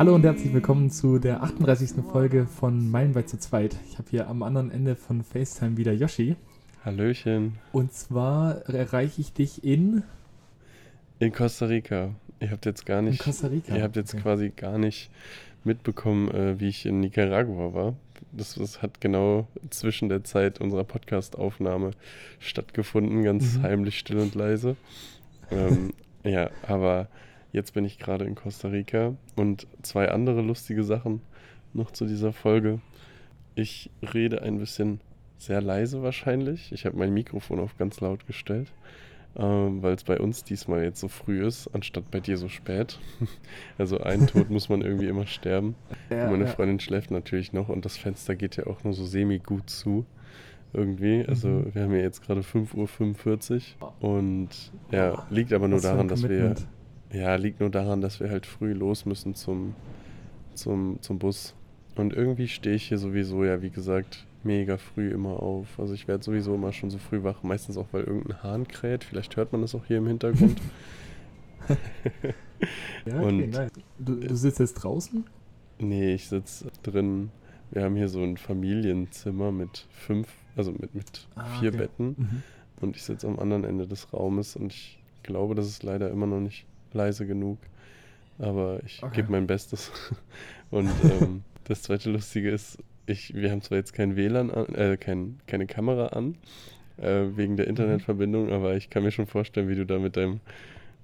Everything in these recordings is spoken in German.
Hallo und herzlich willkommen zu der 38. Folge von Meilenweit zu zweit. Ich habe hier am anderen Ende von FaceTime wieder Yoshi. Hallöchen. Und zwar erreiche ich dich in. In Costa Rica. Ihr habt jetzt gar nicht. In Costa Rica. Ihr habt jetzt okay. quasi gar nicht mitbekommen, äh, wie ich in Nicaragua war. Das, das, hat genau zwischen der Zeit unserer Podcast-Aufnahme stattgefunden, ganz mhm. heimlich, still und leise. Ähm, ja, aber jetzt bin ich gerade in Costa Rica und zwei andere lustige Sachen noch zu dieser Folge. Ich rede ein bisschen sehr leise wahrscheinlich. Ich habe mein Mikrofon auf ganz laut gestellt ähm, weil es bei uns diesmal jetzt so früh ist, anstatt bei dir so spät. also einen Tod muss man irgendwie immer sterben. Ja, meine ja. Freundin schläft natürlich noch und das Fenster geht ja auch nur so semi gut zu. Irgendwie. Also mhm. wir haben ja jetzt gerade 5.45 Uhr und ja, liegt aber nur Was daran, dass wir. Ja, liegt nur daran, dass wir halt früh los müssen zum, zum, zum Bus. Und irgendwie stehe ich hier sowieso, ja, wie gesagt, mega früh immer auf. Also ich werde sowieso immer schon so früh wach, meistens auch, weil irgendein Hahn kräht. Vielleicht hört man das auch hier im Hintergrund. ja, okay, Und nice. Du, du sitzt jetzt draußen? Nee, ich sitze drin. Wir haben hier so ein Familienzimmer mit fünf, also mit, mit ah, vier okay. Betten. Mhm. Und ich sitze am anderen Ende des Raumes und ich glaube, das ist leider immer noch nicht leise genug. Aber ich okay. gebe mein Bestes. Und ähm, das zweite Lustige ist, ich, wir haben zwar jetzt kein WLAN an, äh, kein, keine Kamera an, äh, wegen der mhm. Internetverbindung, aber ich kann mir schon vorstellen, wie du da mit deinem,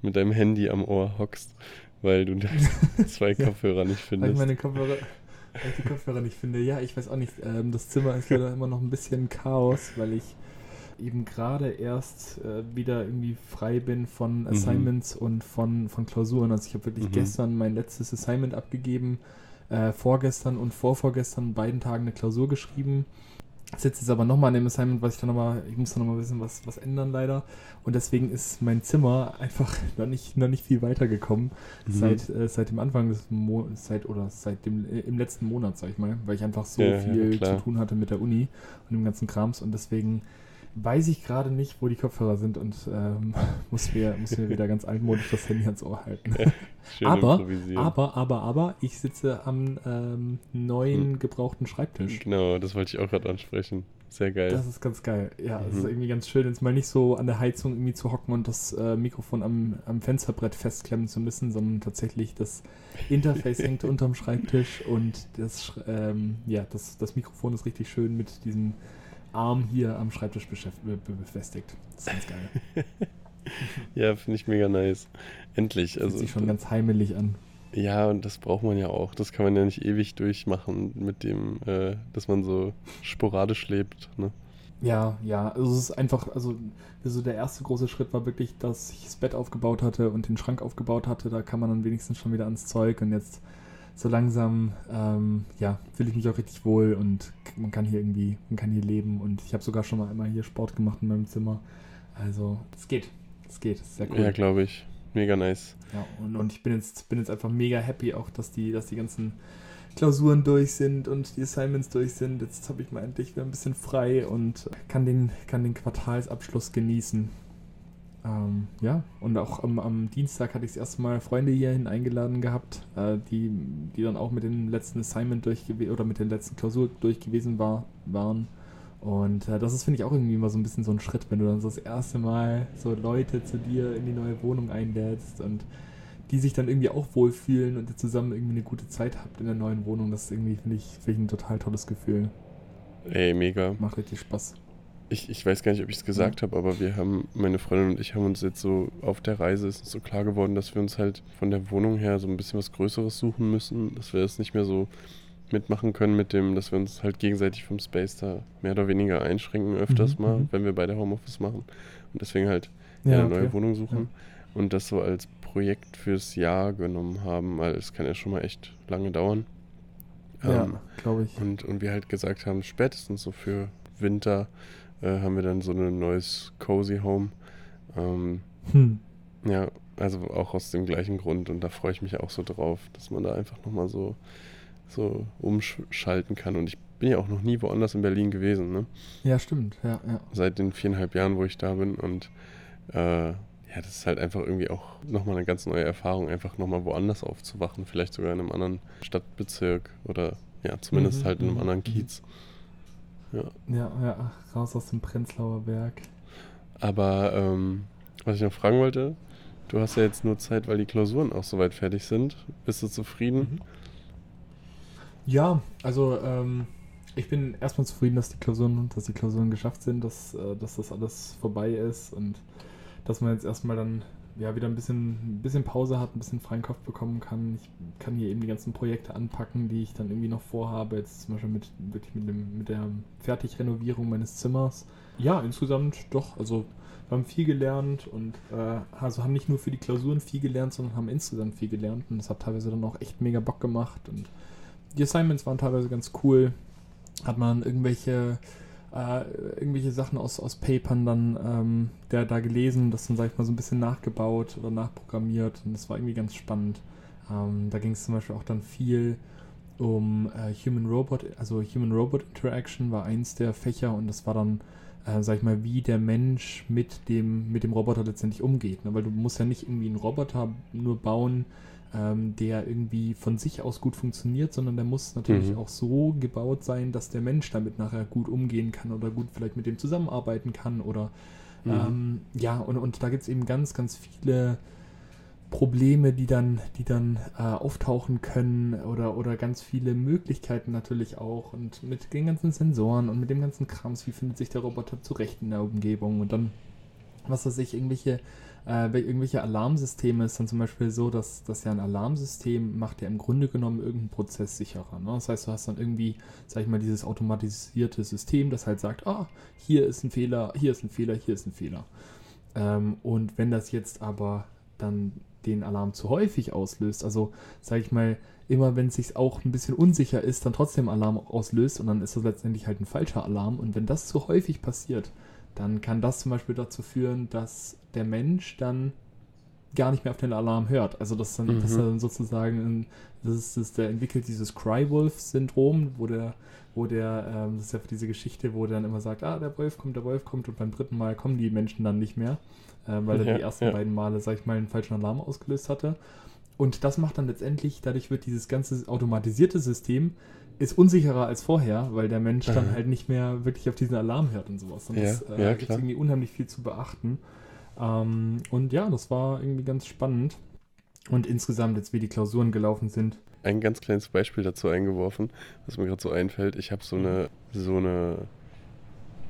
mit deinem Handy am Ohr hockst, weil du zwei Kopfhörer nicht findest. Weil ich meine Kopfhörer, weil ich die Kopfhörer nicht finde. Ja, ich weiß auch nicht. Ähm, das Zimmer ist leider immer noch ein bisschen Chaos, weil ich eben gerade erst äh, wieder irgendwie frei bin von mhm. Assignments mhm. und von, von Klausuren. Also ich habe wirklich mhm. gestern mein letztes Assignment abgegeben äh, vorgestern und vorvorgestern beiden Tagen eine Klausur geschrieben. Sitze jetzt aber nochmal an dem Assignment, was ich dann nochmal, ich muss da nochmal ein bisschen was, was ändern leider. Und deswegen ist mein Zimmer einfach noch nicht, noch nicht viel weitergekommen mhm. seit, äh, seit dem Anfang des Monats, seit oder seit dem äh, im letzten Monat, sag ich mal, weil ich einfach so ja, viel ja, zu tun hatte mit der Uni und dem ganzen Krams und deswegen weiß ich gerade nicht, wo die Kopfhörer sind und ähm, muss, mir, muss mir wieder ganz altmodisch das Handy ans Ohr halten. aber, aber, aber, aber, ich sitze am ähm, neuen hm. gebrauchten Schreibtisch. Genau, das wollte ich auch gerade ansprechen. Sehr geil. Das ist ganz geil. Ja, es mhm. ist irgendwie ganz schön, jetzt mal nicht so an der Heizung irgendwie zu hocken und das äh, Mikrofon am, am Fensterbrett festklemmen zu müssen, sondern tatsächlich das Interface hängt unterm Schreibtisch und das, ähm, ja, das, das Mikrofon ist richtig schön mit diesem Arm hier am Schreibtisch befestigt. Das ist ganz geil. ja, finde ich mega nice. Endlich. Fühlt also, sich schon ganz heimelig an. Ja, und das braucht man ja auch. Das kann man ja nicht ewig durchmachen mit dem, äh, dass man so sporadisch lebt. Ne? Ja, ja. Also es ist einfach, also, also der erste große Schritt war wirklich, dass ich das Bett aufgebaut hatte und den Schrank aufgebaut hatte. Da kann man dann wenigstens schon wieder ans Zeug und jetzt so langsam, ähm, ja, fühle ich mich auch richtig wohl und man kann hier irgendwie, man kann hier leben und ich habe sogar schon mal immer hier Sport gemacht in meinem Zimmer. Also, es geht. Es geht. Es ist sehr cool. Ja, glaube ich. Mega nice. Ja, und, und ich bin jetzt, bin jetzt einfach mega happy auch, dass die, dass die ganzen Klausuren durch sind und die Assignments durch sind. Jetzt habe ich mal endlich wieder ein bisschen frei und kann den, kann den Quartalsabschluss genießen. Ähm, ja, und auch am, am Dienstag hatte ich das erste Mal Freunde hierhin eingeladen gehabt, äh, die, die dann auch mit dem letzten Assignment durch oder mit der letzten Klausur durch gewesen war, waren. Und äh, das ist, finde ich, auch irgendwie immer so ein bisschen so ein Schritt, wenn du dann so das erste Mal so Leute zu dir in die neue Wohnung einlädst und die sich dann irgendwie auch wohlfühlen und ihr zusammen irgendwie eine gute Zeit habt in der neuen Wohnung. Das ist irgendwie, finde ich, find ich ein total tolles Gefühl. Ey, mega. Macht richtig Spaß ich, ich weiß gar nicht, ob ich es gesagt habe, aber wir haben, meine Freundin und ich haben uns jetzt so auf der Reise ist uns so klar geworden, dass wir uns halt von der Wohnung her so ein bisschen was Größeres suchen müssen, dass wir das nicht mehr so mitmachen können mit dem, dass wir uns halt gegenseitig vom Space da mehr oder weniger einschränken öfters mhm, mal, mhm. wenn wir beide Homeoffice machen und deswegen halt ja, eine okay. neue Wohnung suchen ja. und das so als Projekt fürs Jahr genommen haben, weil es kann ja schon mal echt lange dauern. Ja, ähm, glaube ich. Und, und wir halt gesagt haben, spätestens so für Winter äh, haben wir dann so ein neues Cozy Home. Ähm, hm. Ja, also auch aus dem gleichen Grund und da freue ich mich auch so drauf, dass man da einfach nochmal so, so umschalten kann. Und ich bin ja auch noch nie woanders in Berlin gewesen, ne? Ja, stimmt, ja, ja. Seit den viereinhalb Jahren, wo ich da bin und äh, ja, das ist halt einfach irgendwie auch nochmal eine ganz neue Erfahrung, einfach nochmal woanders aufzuwachen, vielleicht sogar in einem anderen Stadtbezirk oder ja, zumindest mhm, halt in einem mhm, anderen mhm. Ja, ja, ja raus aus dem Prenzlauer Berg. Aber ähm, was ich noch fragen wollte, du hast ja jetzt nur Zeit, weil die Klausuren auch soweit fertig sind. Bist du zufrieden? Mhm. Ja, also ähm, ich bin erstmal zufrieden, dass die Klausuren, dass die Klausuren geschafft sind, dass, äh, dass das alles vorbei ist und dass man jetzt erstmal dann ja wieder ein bisschen, ein bisschen Pause hat, ein bisschen freien Kopf bekommen kann. Ich kann hier eben die ganzen Projekte anpacken, die ich dann irgendwie noch vorhabe. Jetzt zum Beispiel mit, wirklich mit, dem, mit der Fertigrenovierung meines Zimmers. Ja, insgesamt doch. Also wir haben viel gelernt und äh, also haben nicht nur für die Klausuren viel gelernt, sondern haben insgesamt viel gelernt. Und das hat teilweise dann auch echt mega Bock gemacht. Und die Assignments waren teilweise ganz cool. Hat man irgendwelche äh, irgendwelche Sachen aus, aus Papern dann ähm, der, da gelesen, das dann, sag ich mal, so ein bisschen nachgebaut oder nachprogrammiert und das war irgendwie ganz spannend. Ähm, da ging es zum Beispiel auch dann viel um äh, Human-Robot, also Human-Robot-Interaction war eins der Fächer und das war dann, äh, sag ich mal, wie der Mensch mit dem, mit dem Roboter letztendlich umgeht. Ne? Weil du musst ja nicht irgendwie einen Roboter nur bauen, ähm, der irgendwie von sich aus gut funktioniert, sondern der muss natürlich mhm. auch so gebaut sein, dass der Mensch damit nachher gut umgehen kann oder gut vielleicht mit dem zusammenarbeiten kann oder mhm. ähm, ja, und, und da gibt es eben ganz, ganz viele Probleme, die dann, die dann äh, auftauchen können oder, oder ganz viele Möglichkeiten natürlich auch und mit den ganzen Sensoren und mit dem ganzen Krams, wie findet sich der Roboter zurecht in der Umgebung und dann, was weiß ich, irgendwelche äh, irgendwelche Alarmsysteme ist dann zum Beispiel so, dass, dass ja ein Alarmsystem macht ja im Grunde genommen irgendeinen Prozess sicherer. Ne? Das heißt, du hast dann irgendwie, sag ich mal, dieses automatisierte System, das halt sagt, ah, hier ist ein Fehler, hier ist ein Fehler, hier ist ein Fehler. Ähm, und wenn das jetzt aber dann den Alarm zu häufig auslöst, also sag ich mal, immer wenn es sich auch ein bisschen unsicher ist, dann trotzdem Alarm auslöst und dann ist das letztendlich halt ein falscher Alarm. Und wenn das zu häufig passiert, dann kann das zum Beispiel dazu führen, dass der Mensch dann gar nicht mehr auf den Alarm hört. Also dass dann, mhm. dass er dann sozusagen, das ist, das, der entwickelt dieses Cry-Wolf-Syndrom, wo der, wo der, ähm, das ist ja diese Geschichte, wo der dann immer sagt, ah, der Wolf kommt, der Wolf kommt und beim dritten Mal kommen die Menschen dann nicht mehr, äh, weil er ja, die ersten ja. beiden Male, sag ich mal, einen falschen Alarm ausgelöst hatte. Und das macht dann letztendlich, dadurch wird dieses ganze automatisierte System ist unsicherer als vorher, weil der Mensch dann halt nicht mehr wirklich auf diesen Alarm hört und sowas. Und ja, das äh, ja, gibt irgendwie unheimlich viel zu beachten. Ähm, und ja, das war irgendwie ganz spannend. Und insgesamt, jetzt wie die Klausuren gelaufen sind. Ein ganz kleines Beispiel dazu eingeworfen, was mir gerade so einfällt. Ich habe so eine, so eine,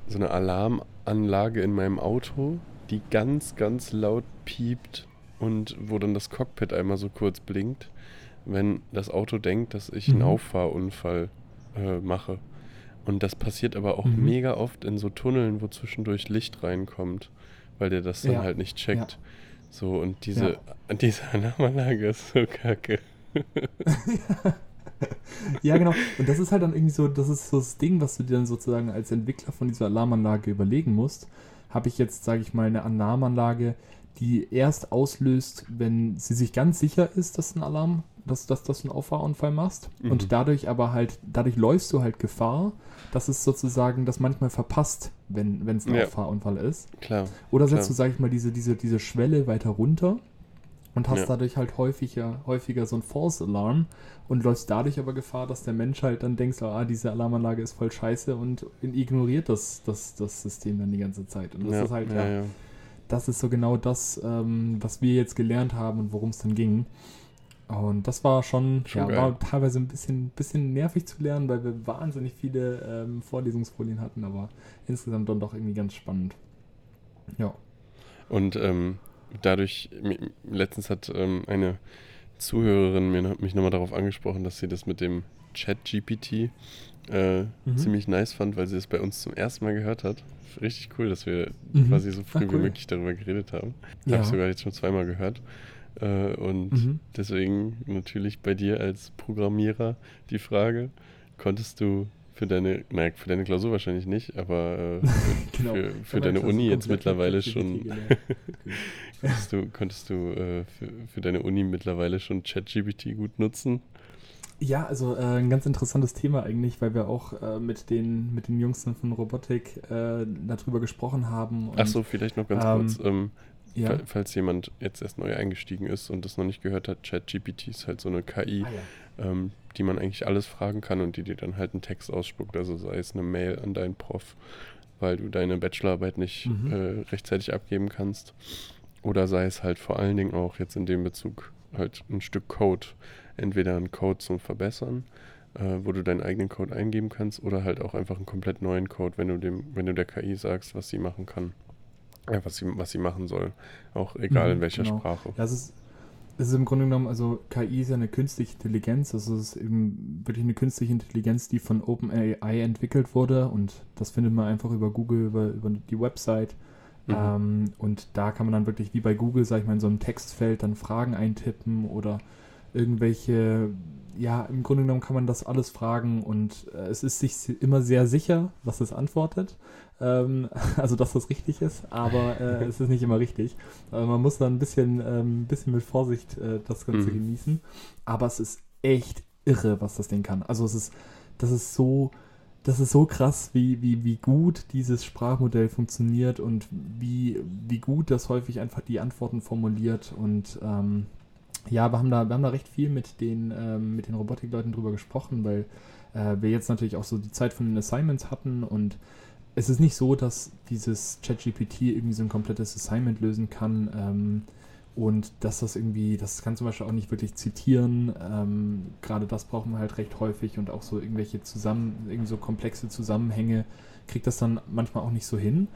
so eine Alarmanlage in meinem Auto, die ganz, ganz laut piept und wo dann das Cockpit einmal so kurz blinkt wenn das Auto denkt, dass ich einen mhm. Auffahrunfall äh, mache. Und das passiert aber auch mhm. mega oft in so Tunneln, wo zwischendurch Licht reinkommt, weil der das dann ja. halt nicht checkt. Ja. So, und diese, ja. diese Alarmanlage ist so kacke. ja, genau. Und das ist halt dann irgendwie so, das ist so das Ding, was du dir dann sozusagen als Entwickler von dieser Alarmanlage überlegen musst. Habe ich jetzt, sage ich mal, eine Alarmanlage, die erst auslöst, wenn sie sich ganz sicher ist, dass ein Alarm dass, dass, dass du einen Auffahrunfall machst. Mhm. Und dadurch aber halt, dadurch läufst du halt Gefahr, dass es sozusagen das manchmal verpasst, wenn es ein ja. Auffahrunfall ist. Klar. Oder setzt klar. du, sag ich mal, diese, diese, diese Schwelle weiter runter und hast ja. dadurch halt häufiger, häufiger so ein False Alarm und läufst dadurch aber Gefahr, dass der Mensch halt dann denkt, ah, diese Alarmanlage ist voll scheiße und ignoriert das, das, das System dann die ganze Zeit. Und das ja, ist halt, ja, ja, das ist so genau das, ähm, was wir jetzt gelernt haben und worum es dann ging. Und das war schon, schon ja, war teilweise ein bisschen, bisschen nervig zu lernen, weil wir wahnsinnig viele ähm, Vorlesungsfolien hatten, aber insgesamt dann doch irgendwie ganz spannend. Ja. Und ähm, dadurch, letztens hat ähm, eine Zuhörerin mir, mich nochmal darauf angesprochen, dass sie das mit dem Chat-GPT äh, mhm. ziemlich nice fand, weil sie es bei uns zum ersten Mal gehört hat. Richtig cool, dass wir mhm. quasi so früh Ach, cool. wie möglich darüber geredet haben. Ja. Habe ich sogar jetzt schon zweimal gehört. Äh, und mhm. deswegen natürlich bei dir als Programmierer die Frage, konntest du für deine, nein, für deine Klausur wahrscheinlich nicht, aber äh, genau. für, für deine Uni jetzt mittlerweile schon, konntest du, konntest du äh, für, für deine Uni mittlerweile schon ChatGPT gut nutzen? Ja, also äh, ein ganz interessantes Thema eigentlich, weil wir auch äh, mit, den, mit den Jungs von Robotik äh, darüber gesprochen haben. Und, Ach so, vielleicht noch ganz ähm, kurz. Ähm, ja. falls jemand jetzt erst neu eingestiegen ist und das noch nicht gehört hat, ChatGPT ist halt so eine KI, ah, ja. ähm, die man eigentlich alles fragen kann und die dir dann halt einen Text ausspuckt, also sei es eine Mail an deinen Prof, weil du deine Bachelorarbeit nicht mhm. äh, rechtzeitig abgeben kannst oder sei es halt vor allen Dingen auch jetzt in dem Bezug halt ein Stück Code, entweder ein Code zum Verbessern, äh, wo du deinen eigenen Code eingeben kannst, oder halt auch einfach einen komplett neuen Code, wenn du dem, wenn du der KI sagst, was sie machen kann. Ja, was sie, was sie machen soll. Auch egal mhm, in welcher genau. Sprache. Ja, es ist, es ist im Grunde genommen, also KI ist ja eine künstliche Intelligenz, also es ist eben wirklich eine künstliche Intelligenz, die von OpenAI entwickelt wurde und das findet man einfach über Google, über, über die Website. Mhm. Ähm, und da kann man dann wirklich wie bei Google, sag ich mal, in so einem Textfeld dann Fragen eintippen oder irgendwelche, ja, im Grunde genommen kann man das alles fragen und äh, es ist sich immer sehr sicher, was es antwortet. Ähm, also, dass das richtig ist, aber äh, es ist nicht immer richtig. Also man muss dann ein bisschen, ähm, bisschen mit Vorsicht äh, das Ganze mhm. genießen. Aber es ist echt irre, was das Ding kann. Also, es ist, das ist so das ist so krass, wie, wie, wie gut dieses Sprachmodell funktioniert und wie, wie gut das häufig einfach die Antworten formuliert. Und ähm, ja, wir haben, da, wir haben da recht viel mit den, ähm, mit den Robotikleuten drüber gesprochen, weil äh, wir jetzt natürlich auch so die Zeit von den Assignments hatten und es ist nicht so, dass dieses ChatGPT irgendwie so ein komplettes Assignment lösen kann. Ähm, und dass das irgendwie, das kann zum Beispiel auch nicht wirklich zitieren. Ähm, Gerade das brauchen wir halt recht häufig und auch so irgendwelche zusammen, irgendwie so komplexe Zusammenhänge kriegt das dann manchmal auch nicht so hin.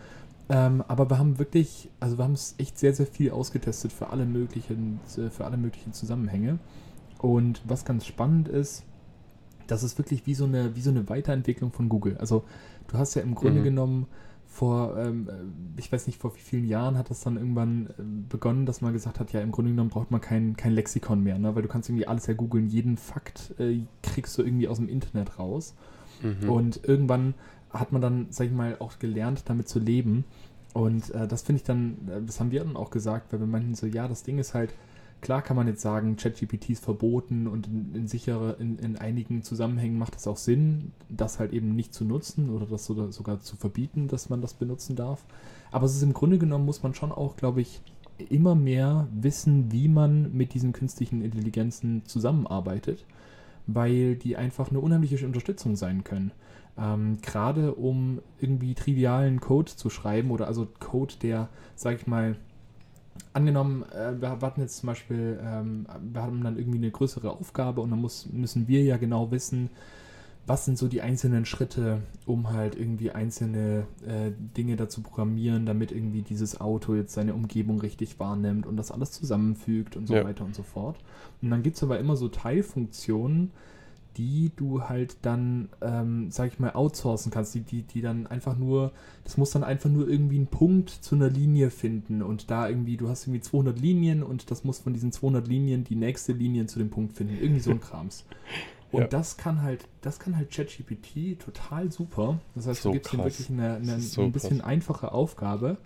Ähm, aber wir haben wirklich, also wir haben es echt sehr, sehr viel ausgetestet für alle möglichen, für alle möglichen Zusammenhänge. Und was ganz spannend ist, das ist wirklich wie so eine, wie so eine Weiterentwicklung von Google. Also du hast ja im Grunde mhm. genommen vor, ähm, äh, ich weiß nicht, vor wie vielen Jahren hat das dann irgendwann äh, begonnen, dass man gesagt hat, ja, im Grunde genommen braucht man kein, kein Lexikon mehr, ne? weil du kannst irgendwie alles ja googeln, jeden Fakt äh, kriegst du irgendwie aus dem Internet raus. Mhm. Und irgendwann hat man dann, sag ich mal, auch gelernt, damit zu leben. Und äh, das finde ich dann, äh, das haben wir dann auch gesagt, weil wir meinten so, ja, das Ding ist halt, Klar kann man jetzt sagen, ChatGPT ist verboten und in, in sichere, in, in, einigen Zusammenhängen macht es auch Sinn, das halt eben nicht zu nutzen oder das sogar, sogar zu verbieten, dass man das benutzen darf. Aber es ist im Grunde genommen, muss man schon auch, glaube ich, immer mehr wissen, wie man mit diesen künstlichen Intelligenzen zusammenarbeitet, weil die einfach eine unheimliche Unterstützung sein können. Ähm, Gerade um irgendwie trivialen Code zu schreiben oder also Code, der, sag ich mal, angenommen, äh, wir hatten jetzt zum Beispiel, ähm, wir haben dann irgendwie eine größere Aufgabe und dann muss, müssen wir ja genau wissen, was sind so die einzelnen Schritte, um halt irgendwie einzelne äh, Dinge dazu programmieren, damit irgendwie dieses Auto jetzt seine Umgebung richtig wahrnimmt und das alles zusammenfügt und so ja. weiter und so fort. Und dann gibt es aber immer so Teilfunktionen, die du halt dann, ähm, sag ich mal, outsourcen kannst, die, die, die dann einfach nur, das muss dann einfach nur irgendwie einen Punkt zu einer Linie finden und da irgendwie, du hast irgendwie 200 Linien und das muss von diesen 200 Linien die nächste Linie zu dem Punkt finden, irgendwie so ein Krams. Und ja. das kann halt, das kann halt ChatGPT total super. Das heißt, so du gibst ihm wirklich eine, eine so ein bisschen krass. einfache Aufgabe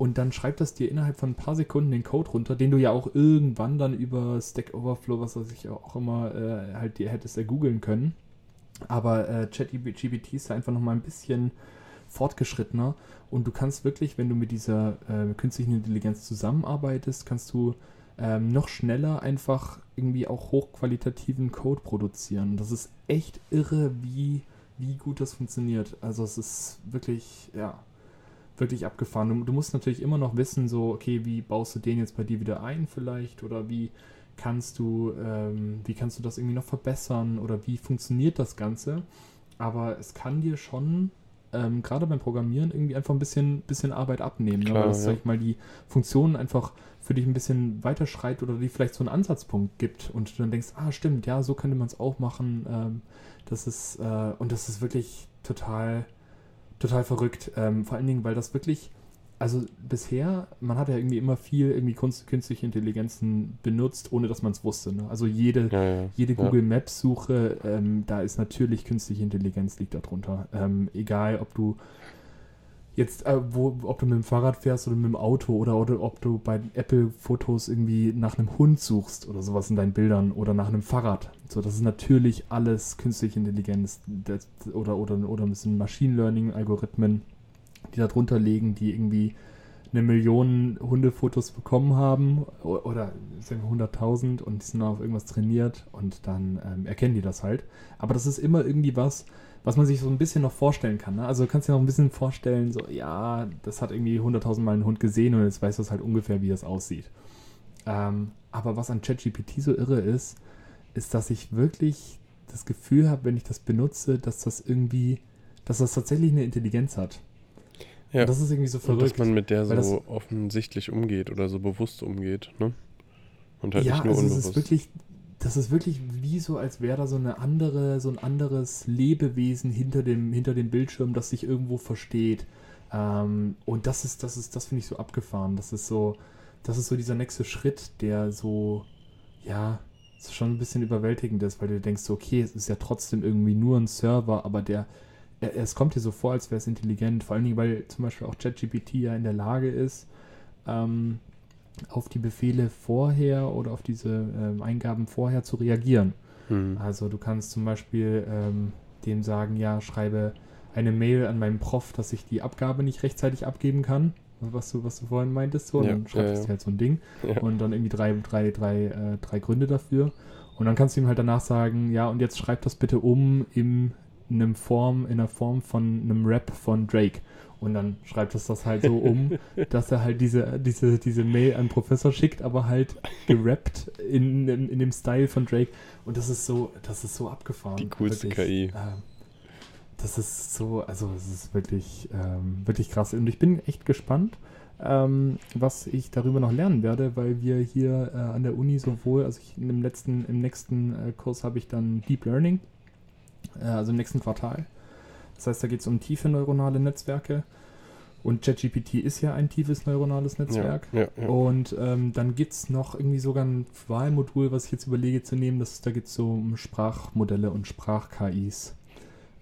und dann schreibt das dir innerhalb von ein paar Sekunden den Code runter, den du ja auch irgendwann dann über Stack Overflow, was weiß ich auch immer, äh, halt dir hättest ergoogeln können. Aber äh, ChatGPT ist da einfach nochmal ein bisschen fortgeschrittener und du kannst wirklich, wenn du mit dieser äh, künstlichen Intelligenz zusammenarbeitest, kannst du ähm, noch schneller einfach irgendwie auch hochqualitativen Code produzieren. Das ist echt irre, wie, wie gut das funktioniert. Also es ist wirklich, ja, wirklich abgefahren. Du, du, musst natürlich immer noch wissen, so, okay, wie baust du den jetzt bei dir wieder ein vielleicht oder wie kannst du, ähm, wie kannst du das irgendwie noch verbessern oder wie funktioniert das Ganze. Aber es kann dir schon ähm, gerade beim Programmieren irgendwie einfach ein bisschen, bisschen Arbeit abnehmen, ne? Klar, ne? weil das, ja. sag ich mal, die Funktionen einfach für dich ein bisschen weiterschreitet oder die vielleicht so einen Ansatzpunkt gibt und du dann denkst, ah, stimmt, ja, so könnte man es auch machen. Ähm, das ist, äh, und das ist wirklich total total verrückt. Ähm, vor allen Dingen, weil das wirklich, also bisher, man hat ja irgendwie immer viel irgendwie Kunst, künstliche Intelligenzen benutzt, ohne dass man es wusste. Ne? Also jede, ja, ja. jede Google Maps Suche, ähm, da ist natürlich künstliche Intelligenz liegt darunter. Ähm, egal, ob du jetzt, äh, wo, ob du mit dem Fahrrad fährst oder mit dem Auto oder, oder ob du bei Apple-Fotos irgendwie nach einem Hund suchst oder sowas in deinen Bildern oder nach einem Fahrrad. So, das ist natürlich alles künstliche Intelligenz das, oder, oder, oder ein bisschen Machine Learning-Algorithmen, die darunter liegen, die irgendwie eine Million Hundefotos bekommen haben oder sagen wir 100.000 und die sind auf irgendwas trainiert und dann ähm, erkennen die das halt. Aber das ist immer irgendwie was, was man sich so ein bisschen noch vorstellen kann. Ne? Also du kannst dir noch ein bisschen vorstellen, so ja, das hat irgendwie 100.000 Mal ein Hund gesehen und jetzt weiß das halt ungefähr, wie das aussieht. Ähm, aber was an ChatGPT so irre ist, ist, dass ich wirklich das Gefühl habe, wenn ich das benutze, dass das irgendwie, dass das tatsächlich eine Intelligenz hat. Ja. Und das ist irgendwie so verrückt. Und dass man mit der so offensichtlich umgeht oder so bewusst umgeht, ne? Und halt ja, nicht nur also es unbewusst. ist wirklich, das ist wirklich wie so, als wäre da so eine andere, so ein anderes Lebewesen hinter dem, hinter dem Bildschirm, das sich irgendwo versteht. Ähm, und das ist, das ist, das finde ich so abgefahren. Das ist so, das ist so dieser nächste Schritt, der so, ja, schon ein bisschen überwältigend ist, weil du denkst, so, okay, es ist ja trotzdem irgendwie nur ein Server, aber der, er, es kommt dir so vor, als wäre es intelligent, vor allen Dingen, weil zum Beispiel auch ChatGPT ja in der Lage ist, ähm, auf die Befehle vorher oder auf diese ähm, Eingaben vorher zu reagieren. Hm. Also du kannst zum Beispiel ähm, dem sagen, ja, schreibe eine Mail an meinen Prof, dass ich die Abgabe nicht rechtzeitig abgeben kann. Was du, was du vorhin meintest, so, und Ja, dann schreibst ja, du ja. halt so ein Ding Ja. und dann irgendwie drei, drei, drei, äh, drei Gründe dafür. Und dann kannst du ihm halt danach sagen, ja, und jetzt schreib das bitte um in einem Form, in einer Form von einem Rap von Drake. Und dann schreibt es das halt so um, dass er halt diese, diese, diese Mail an Professor schickt, aber halt gerappt in, in, in dem Style von Drake. Und das ist so, das ist so abgefahren. Die coolste KI. Ähm, das ist so, also es ist wirklich, ähm, wirklich krass. Und ich bin echt gespannt, ähm, was ich darüber noch lernen werde, weil wir hier äh, an der Uni sowohl, also ich, dem letzten, im nächsten äh, Kurs habe ich dann Deep Learning, äh, also im nächsten Quartal. Das heißt, da geht es um tiefe neuronale Netzwerke. Und ChatGPT ist ja ein tiefes neuronales Netzwerk. Ja, ja, ja. Und ähm, dann gibt es noch irgendwie sogar ein Wahlmodul, was ich jetzt überlege zu nehmen. Das, da geht es so um Sprachmodelle und Sprach-KIs.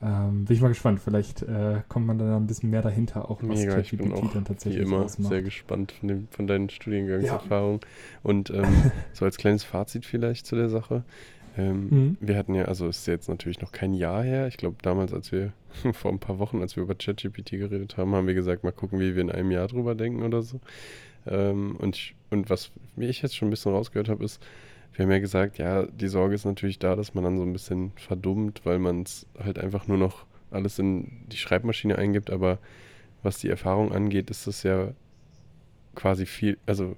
Ähm, bin ich mal gespannt. Vielleicht äh, kommt man da ein bisschen mehr dahinter, auch was Mega, ich bin ChatGPT auch dann wie tatsächlich immer ausmacht. sehr gespannt von, dem, von deinen Studiengangserfahrungen. Und ähm, so als kleines Fazit vielleicht zu der Sache. Ähm, Mhm. Wir hatten ja, also es ist jetzt natürlich noch kein Jahr her. Ich glaube, damals, als wir vor ein paar Wochen, als wir über ChatGPT geredet haben, haben wir gesagt, mal gucken, wie wir in einem Jahr drüber denken oder so. Ähm, und, ich, und was ich jetzt schon ein bisschen rausgehört habe, ist, wir haben ja gesagt, ja, die Sorge ist natürlich da, dass man dann so ein bisschen verdummt, weil man es halt einfach nur noch alles in die Schreibmaschine eingibt, aber was die Erfahrung angeht, ist das ja quasi viel, also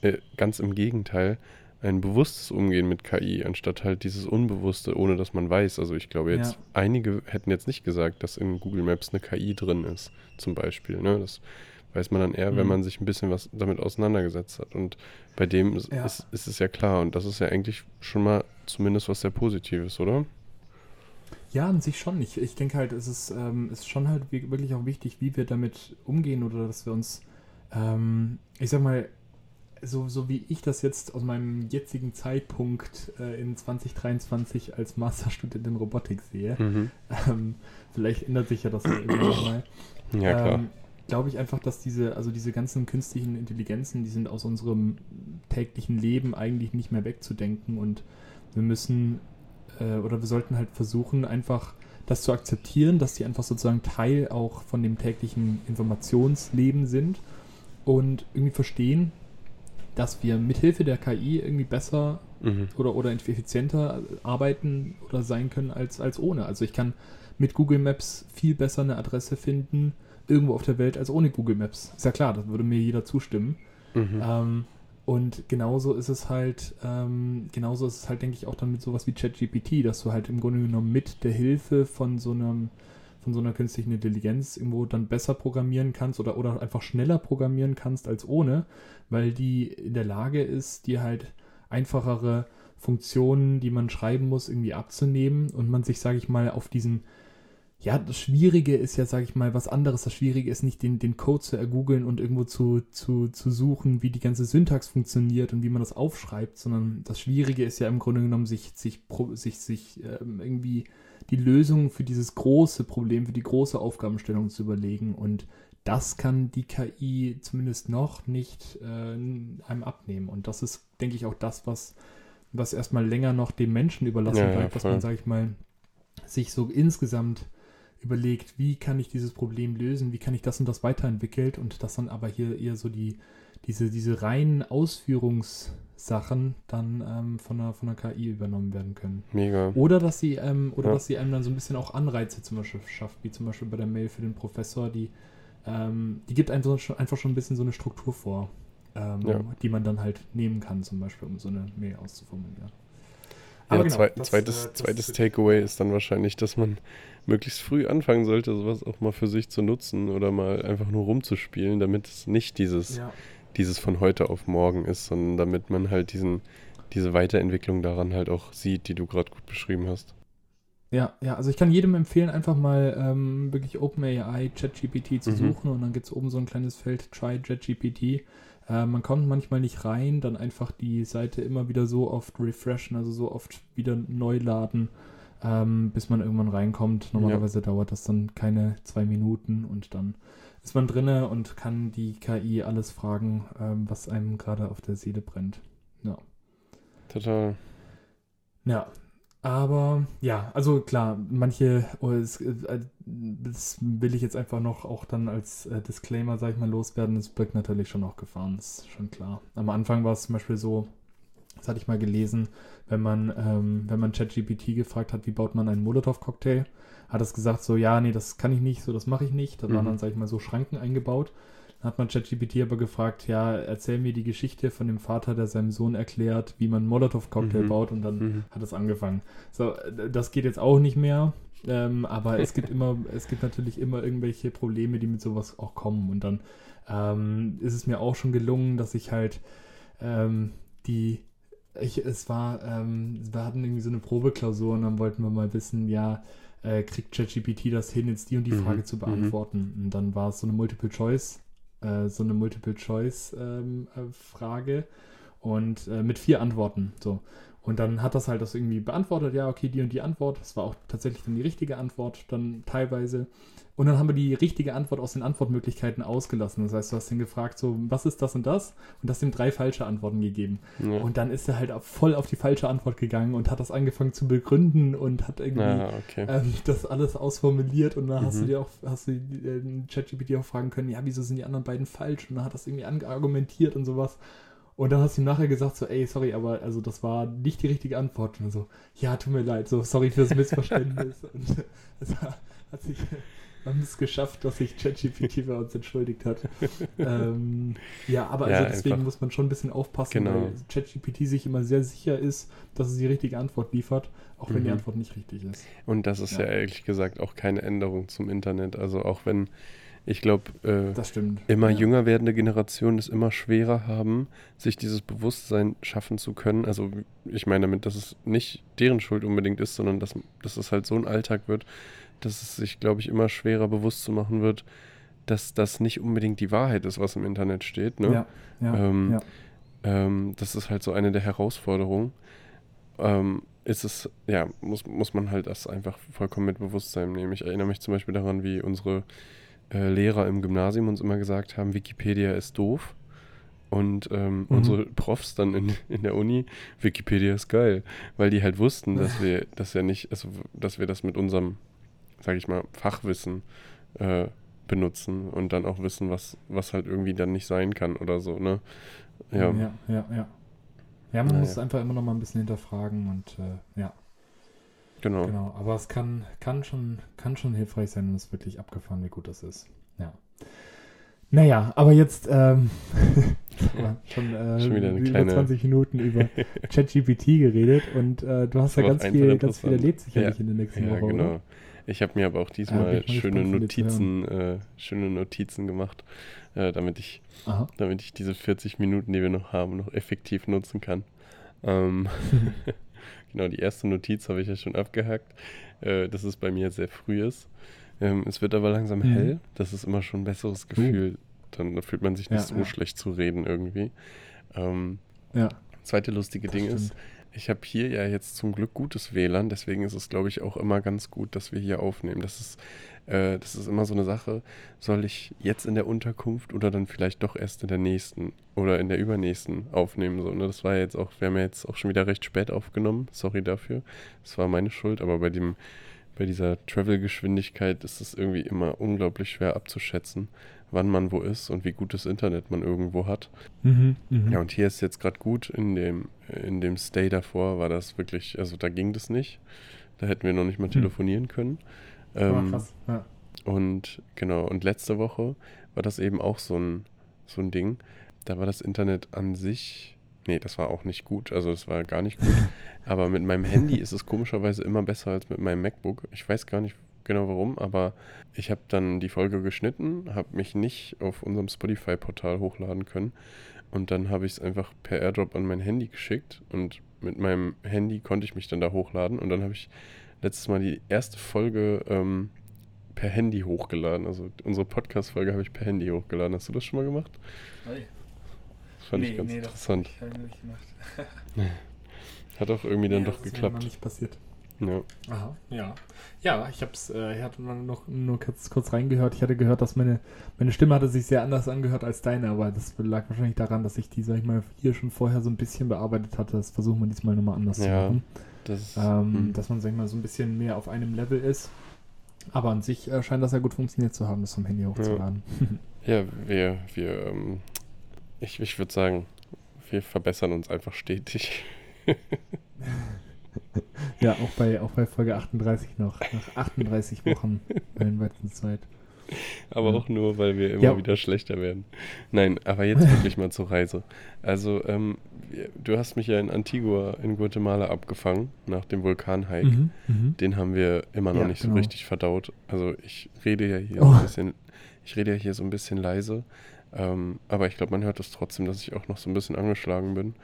äh, ganz im Gegenteil, ein bewusstes Umgehen mit KI, anstatt halt dieses Unbewusste, ohne dass man weiß. Also ich glaube jetzt, Ja. einige hätten jetzt nicht gesagt, dass in Google Maps eine KI drin ist, zum Beispiel. Ne? Das weiß man dann eher, wenn Mhm. man sich ein bisschen was damit auseinandergesetzt hat. Und bei dem ist, Ja. ist, ist es ja klar. Und das ist ja eigentlich schon mal zumindest was sehr Positives, oder? Ja, an sich schon. Ich, ich denke halt, es ist, ähm, ist schon halt wi- wirklich auch wichtig, wie wir damit umgehen oder dass wir uns, ähm, ich sag mal, so, so wie ich das jetzt aus meinem jetzigen Zeitpunkt äh, in 2023 als Masterstudent in Robotik sehe, Mhm. ähm, vielleicht ändert sich ja das ja irgendwann mal. Ja, klar. Ähm, Glaube ich einfach, dass diese, also diese ganzen künstlichen Intelligenzen, die sind aus unserem täglichen Leben eigentlich nicht mehr wegzudenken und wir müssen äh, oder wir sollten halt versuchen, einfach das zu akzeptieren, dass die einfach sozusagen Teil auch von dem täglichen Informationsleben sind und irgendwie verstehen, dass wir mithilfe der KI irgendwie besser Mhm. oder, oder effizienter arbeiten oder sein können als, als ohne. Also ich kann mit Google Maps viel besser eine Adresse finden irgendwo auf der Welt als ohne Google Maps. Ist ja klar, das würde mir jeder zustimmen. Mhm. Ähm, und genauso ist es halt, ähm, genauso ist es halt, denke ich, auch dann mit sowas wie ChatGPT, dass du halt im Grunde genommen mit der Hilfe von so einem, von so einer künstlichen Intelligenz irgendwo dann besser programmieren kannst oder, oder einfach schneller programmieren kannst als ohne, weil die in der Lage ist, dir halt einfachere Funktionen, die man schreiben muss, irgendwie abzunehmen und man sich, sage ich mal, auf diesen ja, das Schwierige ist ja, sage ich mal, was anderes. Das Schwierige ist nicht, den, den Code zu ergoogeln und irgendwo zu, zu, zu suchen, wie die ganze Syntax funktioniert und wie man das aufschreibt, sondern das Schwierige ist ja im Grunde genommen, sich, sich, sich, sich ähm, irgendwie die Lösung für dieses große Problem, für die große Aufgabenstellung zu überlegen. Und das kann die KI zumindest noch nicht äh, einem abnehmen. Und das ist, denke ich, auch das, was, was erstmal länger noch dem Menschen überlassen Ja, ja, bleibt, dass voll. man, sage ich mal, sich so insgesamt überlegt, wie kann ich dieses Problem lösen, wie kann ich das und das weiterentwickelt und das dann aber hier eher so die, diese, diese reinen Ausführungssachen dann ähm, von, der, von der KI übernommen werden können. Mega. Oder dass sie, ähm, oder Ja. dass sie einem dann so ein bisschen auch Anreize zum Beispiel schafft, wie zum Beispiel bei der Mail für den Professor, die, ähm, die gibt einfach schon, einfach schon ein bisschen so eine Struktur vor, ähm, Ja. die man dann halt nehmen kann, zum Beispiel, um so eine Mail auszuformulieren. Ja, genau, zwei, das, zweites, äh, das zweites Takeaway ist dann wahrscheinlich, dass man möglichst früh anfangen sollte, sowas auch mal für sich zu nutzen oder mal einfach nur rumzuspielen, damit es nicht dieses, Ja, dieses von heute auf morgen ist, sondern damit man halt diesen, diese Weiterentwicklung daran halt auch sieht, die du gerade gut beschrieben hast. Ja, ja, also ich kann jedem empfehlen, einfach mal ähm, wirklich OpenAI, ChatGPT zu Mhm. suchen und dann gibt es oben so ein kleines Feld, Try ChatGPT. Äh, man kommt manchmal nicht rein, dann einfach die Seite immer wieder so oft refreshen, also so oft wieder neu laden, ähm, bis man irgendwann reinkommt. Normalerweise dauert das dann keine zwei Minuten und dann ist man drinne und kann die KI alles fragen, ähm, was einem gerade auf der Seele brennt. Ja. Total. Ja, aber ja, also klar, manche, oh, es, äh, das will ich jetzt einfach noch auch dann als äh, Disclaimer, sag ich mal, loswerden. Es birgt natürlich schon auch Gefahren, ist schon klar. Am Anfang war es zum Beispiel so, das hatte ich mal gelesen, wenn man, ähm, wenn man ChatGPT gefragt hat, wie baut man einen Molotow-Cocktail, hat es gesagt so, ja, nee, das kann ich nicht, so das mache ich nicht. Da waren Mhm. dann, sag ich mal, so Schranken eingebaut. Dann hat man ChatGPT aber gefragt, ja, erzähl mir die Geschichte von dem Vater, der seinem Sohn erklärt, wie man Molotow-Cocktail Mhm. baut und dann Mhm. hat es angefangen. So, das geht jetzt auch nicht mehr. Ähm, aber es gibt immer, es gibt natürlich immer irgendwelche Probleme, die mit sowas auch kommen. Und dann ähm, ist es mir auch schon gelungen, dass ich halt ähm, die, ich, es war, ähm, wir hatten irgendwie so eine Probeklausur und dann wollten wir mal wissen, ja, äh, kriegt ChatGPT das hin, jetzt die und die Mhm, Frage zu mhm. beantworten. Und dann war es so eine Multiple Choice, äh, so eine Multiple Choice ähm, äh, Frage und äh, mit vier Antworten. So. Und dann hat das halt das irgendwie beantwortet, ja, okay, die und die Antwort. Das war auch tatsächlich dann die richtige Antwort, dann teilweise. Und dann haben wir die richtige Antwort aus den Antwortmöglichkeiten ausgelassen. Das heißt, du hast ihn gefragt, so, was ist das und das? Und hast ihm drei falsche Antworten gegeben. Ja. Und dann ist er halt voll auf die falsche Antwort gegangen und hat das angefangen zu begründen und hat irgendwie Ah, okay. ähm, das alles ausformuliert und dann hast du Mhm. dir auch, hast du äh, ChatGPT auch fragen können, ja, wieso sind die anderen beiden falsch? Und dann hat das irgendwie argumentiert und sowas. Und dann hast du ihm nachher gesagt, so, ey, sorry, aber also das war nicht die richtige Antwort. Und so, ja, tut mir leid, so, sorry fürs Missverständnis. und es hat sich, haben es geschafft, dass sich ChatGPT bei uns entschuldigt hat. ähm, ja, aber Ja, also deswegen einfach. muss man schon ein bisschen aufpassen, Genau. weil ChatGPT sich immer sehr sicher ist, dass es die richtige Antwort liefert, auch wenn die Mhm. Antwort nicht richtig ist. Und das ist ja. Ja. ehrlich gesagt auch keine Änderung zum Internet. Also auch wenn, ich glaube, äh, immer ja. jünger werdende Generationen es immer schwerer haben, sich dieses Bewusstsein schaffen zu können. Also ich meine damit, dass es nicht deren Schuld unbedingt ist, sondern dass, dass es halt so ein Alltag wird, dass es sich, glaube ich, immer schwerer bewusst zu machen wird, dass das nicht unbedingt die Wahrheit ist, was im Internet steht. Ne? Ja, ja, Ähm, ja. Ähm, das ist halt so eine der Herausforderungen. Ähm, ist es, ja, muss, muss man halt das einfach vollkommen mit Bewusstsein nehmen. Ich erinnere mich zum Beispiel daran, wie unsere äh, Lehrer im Gymnasium uns immer gesagt haben, Wikipedia ist doof. Und ähm, Mhm. unsere Profs dann in, in der Uni, Wikipedia ist geil, weil die halt wussten, dass wir das ja nicht, also dass wir das mit unserem, sag ich mal, Fachwissen äh, benutzen und dann auch wissen, was, was halt irgendwie dann nicht sein kann oder so, ne? Ja, ja, ja, ja. Ja, man Naja. muss es einfach immer noch mal ein bisschen hinterfragen und äh, ja, genau. genau. Aber es kann, kann, schon, kann schon hilfreich sein und es ist wirklich abgefahren, wie gut das ist. Ja. Naja, aber jetzt ähm, schon, äh, Schon wieder eine über kleine- 20 Minuten über ChatGPT geredet und äh, du hast ja ganz viel, ganz viel erlebt sicherlich Ja. in der nächsten Ja, Woche, genau. oder? Ich habe mir aber auch Ja, diesmal mal schöne Notizen, äh, schöne Notizen gemacht, äh, damit ich, Aha. damit ich diese 40 Minuten, die wir noch haben, noch effektiv nutzen kann. Ähm, genau, die erste Notiz habe ich ja schon abgehakt, äh, dass es bei mir sehr früh ist. Ähm, es wird aber langsam Mhm. hell. Das ist immer schon ein besseres Gefühl. Dann fühlt man sich nicht Ja, so ja. schlecht zu reden irgendwie. Ähm, Ja, Zweite lustige das Ding stimmt. ist, ich habe hier ja jetzt zum Glück gutes WLAN, deswegen ist es, glaube ich, auch immer ganz gut, dass wir hier aufnehmen. Das ist, äh, das ist immer so eine Sache, soll ich jetzt in der Unterkunft oder dann vielleicht doch erst in der nächsten oder in der übernächsten aufnehmen. So, ne? Das war jetzt auch, wir haben ja jetzt auch schon wieder recht spät aufgenommen, sorry dafür. Das war meine Schuld, aber bei dem bei dieser Travel-Geschwindigkeit ist es irgendwie immer unglaublich schwer abzuschätzen, wann man wo ist und wie gutes Internet man irgendwo hat. Mhm, mhm. Ja, und hier ist jetzt gerade gut. In dem, in dem Stay davor war das wirklich, also da ging das nicht. Da hätten wir noch nicht mal Hm. telefonieren können. Ah, Ähm, krass. Ja. und genau, und letzte Woche war das eben auch so ein, so ein Ding. Da war das Internet an sich, nee, das war auch nicht gut, also es war gar nicht gut. Aber mit meinem Handy ist es komischerweise immer besser als mit meinem MacBook. Ich weiß gar nicht genau warum, aber ich habe dann die Folge geschnitten, habe mich nicht auf unserem Spotify-Portal hochladen können. Und dann habe ich es einfach per AirDrop an mein Handy geschickt und mit meinem Handy konnte ich mich dann da hochladen. Und dann habe ich letztes Mal die erste Folge ähm, per Handy hochgeladen. Also unsere Podcast-Folge habe ich per Handy hochgeladen. Hast du das schon mal gemacht? Das fand ich ganz interessant. Das hab ich nicht gemacht. Hat auch irgendwie dann Nee, doch das ist mir geklappt. nicht passiert. Ja. Aha, ja. Ja, ich hab's, äh, ich hatte noch nur kurz, kurz reingehört. Ich hatte gehört, dass meine, meine Stimme hatte sich sehr anders angehört als deine, aber das lag wahrscheinlich daran, dass ich die, sag ich mal, hier schon vorher so ein bisschen bearbeitet hatte. Das versuchen wir diesmal nochmal anders zu Ja, machen. Das Ähm, hm. Dass man, sag ich mal, so ein bisschen mehr auf einem Level ist. Aber an sich äh, scheint das ja gut funktioniert zu haben, das vom Handy hochzuladen. Ja, wir, wir, ähm, ich, ich würde sagen, wir verbessern uns einfach stetig. Ja, auch bei, auch bei Folge 38 noch. Nach 38 Wochen wellenweiten Zeit. Aber Ja. auch nur, weil wir immer Ja. wieder schlechter werden. Nein, aber jetzt wirklich mal zur Reise. Also, ähm, du hast mich ja in Antigua in Guatemala abgefangen, nach dem Vulkanhike. Mhm, mhm. Den haben wir immer noch Ja, nicht genau. so richtig verdaut. Also ich rede ja hier Oh. so ein bisschen, ich rede ja hier so ein bisschen leise. Ähm, aber ich glaube, man hört es trotzdem, dass ich auch noch so ein bisschen angeschlagen bin.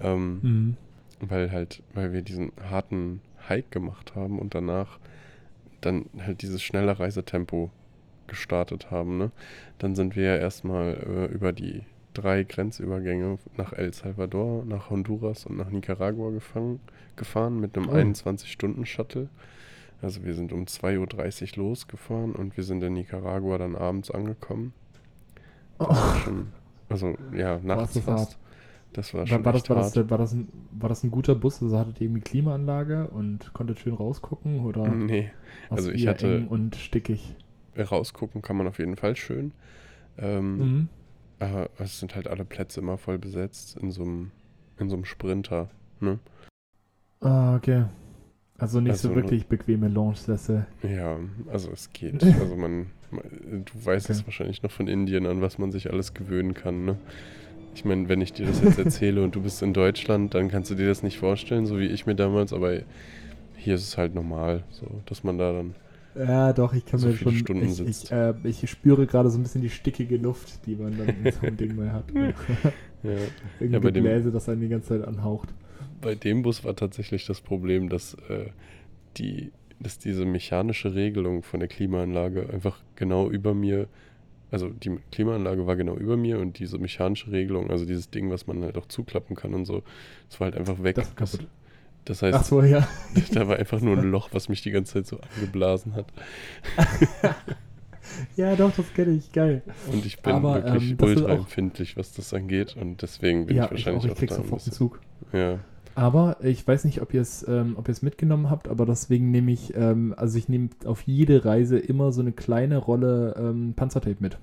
Ähm, Mhm. weil halt, weil wir diesen harten Hike gemacht haben und danach dann halt dieses schnelle Reisetempo gestartet haben. Ne? Dann sind wir ja erstmal äh, über die drei Grenzübergänge nach El Salvador, nach Honduras und nach Nicaragua gefangen, gefahren mit einem Oh. 21-Stunden-Shuttle. Also wir sind um 2.30 Uhr losgefahren und wir sind in Nicaragua dann abends angekommen. Das war schon, also ja, nachts so fast. Das war War, schon war, das, echt war, das, war, das ein, war das ein guter Bus? Also hattet ihr irgendwie Klimaanlage und konntet schön rausgucken? Oder Nee, war's also ich hatte- eng und stickig? rausgucken kann man auf jeden Fall schön. Ähm, Mhm. Aber es sind halt alle Plätze immer voll besetzt in so einem, in so einem Sprinter. Ne? Ah, okay. Also nicht so Also- wirklich bequeme Lounge-Sessel. Ja, also es geht. Also man du weißt es Okay. wahrscheinlich noch von Indien, an was man sich alles gewöhnen kann. Ne? Ich meine, wenn ich dir das jetzt erzähle und du bist in Deutschland, dann kannst du dir das nicht vorstellen, so wie ich mir damals, aber hier ist es halt normal, so, dass man da dann. Ja, doch, ich kann So mir schon. Stunden ich, ich, äh, ich spüre gerade so ein bisschen die stickige Luft, die man dann in so einem Ding mal hat. Ja. Irgendwie bei dem- Gebläse, das einen die ganze Zeit anhaucht. Bei dem Bus war tatsächlich das Problem, dass, äh, die, dass diese mechanische Regelung von der Klimaanlage einfach genau über mir, also die Klimaanlage war genau über mir und diese mechanische Regelung, also dieses Ding, was man halt auch zuklappen kann und so, das war halt einfach weg. Das kaputt. das heißt, so, ja. da war einfach nur ein Loch, was mich die ganze Zeit so angeblasen hat. Ja, doch, das kenne ich. Geil. Und ich bin Aber, wirklich ähm, das ultra auch- empfindlich, was das angeht und deswegen bin ja, ich wahrscheinlich ich, auch, auch, ich krieg da sofort Zug. Ja. Aber ich weiß nicht, ob ihr es ähm, ob ihr es mitgenommen habt, aber deswegen nehme ich, ähm, also ich nehme auf jede Reise immer so eine kleine Rolle ähm, Panzertape mit.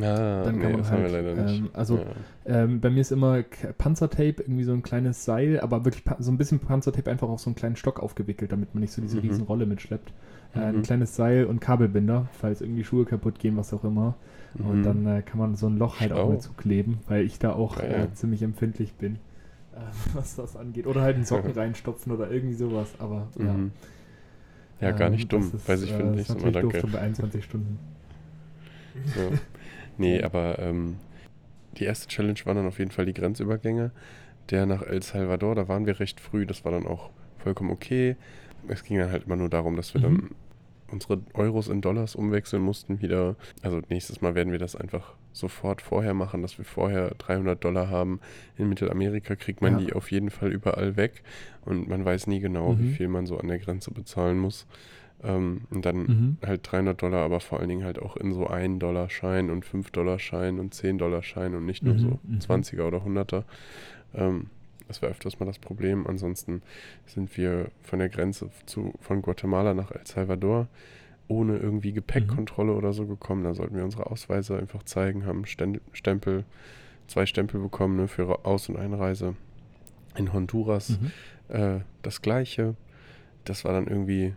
Ah, Dann nee, kann man das halt, haben wir leider nicht. ähm, also- ja. Ähm, bei mir ist immer Panzertape, irgendwie so ein kleines Seil, aber wirklich so ein bisschen Panzertape einfach auf so einen kleinen Stock aufgewickelt, damit man nicht so diese Mhm. riesen Rolle mitschleppt. Äh, ein Mhm. kleines Seil und Kabelbinder, falls irgendwie Schuhe kaputt gehen, was auch immer. Und Mhm. dann äh, kann man so ein Loch halt auch Schlau. mit zukleben, weil ich da auch Geil. äh, ziemlich empfindlich bin, äh, was das angeht. Oder halt einen Socken reinstopfen oder irgendwie sowas, aber ja. Mhm. Ja, gar Ähm, nicht dumm. ist, Weiß ich, äh, finde ich. ist Immer natürlich doof, danke. so bei 21 Stunden. Ja. Nee, aber ähm, die erste Challenge waren dann auf jeden Fall die Grenzübergänge. Der nach El Salvador, da waren wir recht früh, das war dann auch vollkommen okay. Es ging dann halt immer nur darum, dass wir Mhm. dann unsere Euros in Dollars umwechseln mussten wieder. Also nächstes Mal werden wir das einfach sofort vorher machen, dass wir vorher 300 Dollar haben. In Mittelamerika kriegt man Ja. die auf jeden Fall überall weg und man weiß nie genau, wie Mhm. viel man so an der Grenze bezahlen muss. Ähm, und dann Mhm. halt 300 Dollar, aber vor allen Dingen halt auch in so 1 Dollar Schein und 5 Dollar Schein und 10 Dollar Schein und nicht nur Mhm, so mhm. 20er oder 100er. Ähm, Das war öfters mal das Problem. Ansonsten sind wir von der Grenze zu, von Guatemala nach El Salvador ohne irgendwie Gepäckkontrolle mhm. oder so gekommen. Da sollten wir unsere Ausweise einfach zeigen, haben Stempel, zwei Stempel bekommen ne, für Aus- und Einreise. In Honduras mhm. äh, das gleiche. Das war dann irgendwie,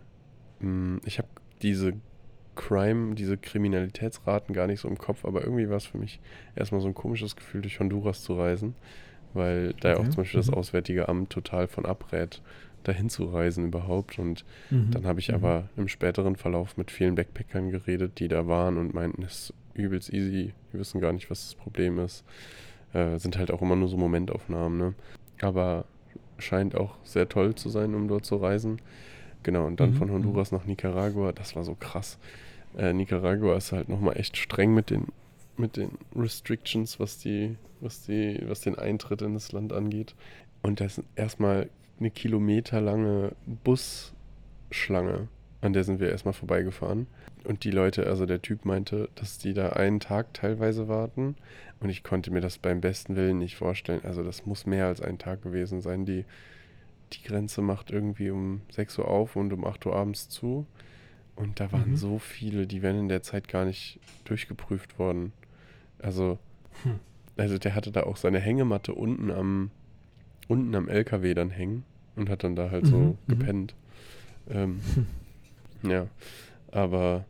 mh, hm, ich habe diese Crime, diese Kriminalitätsraten gar nicht so im Kopf, aber irgendwie war es für mich erstmal so ein komisches Gefühl, durch Honduras zu reisen, weil da ja auch zum Beispiel mhm. das Auswärtige Amt total von abrät, dahin zu reisen überhaupt. Und mhm. dann habe ich mhm. aber im späteren Verlauf mit vielen Backpackern geredet, die da waren und meinten, es ist übelst easy, die wissen gar nicht, was das Problem ist. Äh, sind halt auch immer nur so Momentaufnahmen, ne? Aber scheint auch sehr toll zu sein, um dort zu reisen. Genau, und dann mhm. von Honduras nach Nicaragua, das war so krass. Äh, Nicaragua ist halt nochmal echt streng mit den, mit den Restrictions, was die, was die, was den Eintritt in das Land angeht. Und das ist erstmal eine kilometerlange Busschlange, an der sind wir erstmal vorbeigefahren. Und die Leute, also der Typ meinte, dass die da einen Tag teilweise warten. Und ich konnte mir das beim besten Willen nicht vorstellen. Also das muss mehr als ein Tag gewesen sein. Die, die Grenze macht irgendwie um 6 Uhr auf und um 8 Uhr abends zu. Und da waren mhm. so viele, die wären in der Zeit gar nicht durchgeprüft worden. Also, hm. also der hatte da auch seine Hängematte unten am, unten am LKW dann hängen und hat dann da halt so mhm. mhm. gepennt. Ähm, hm. Ja, aber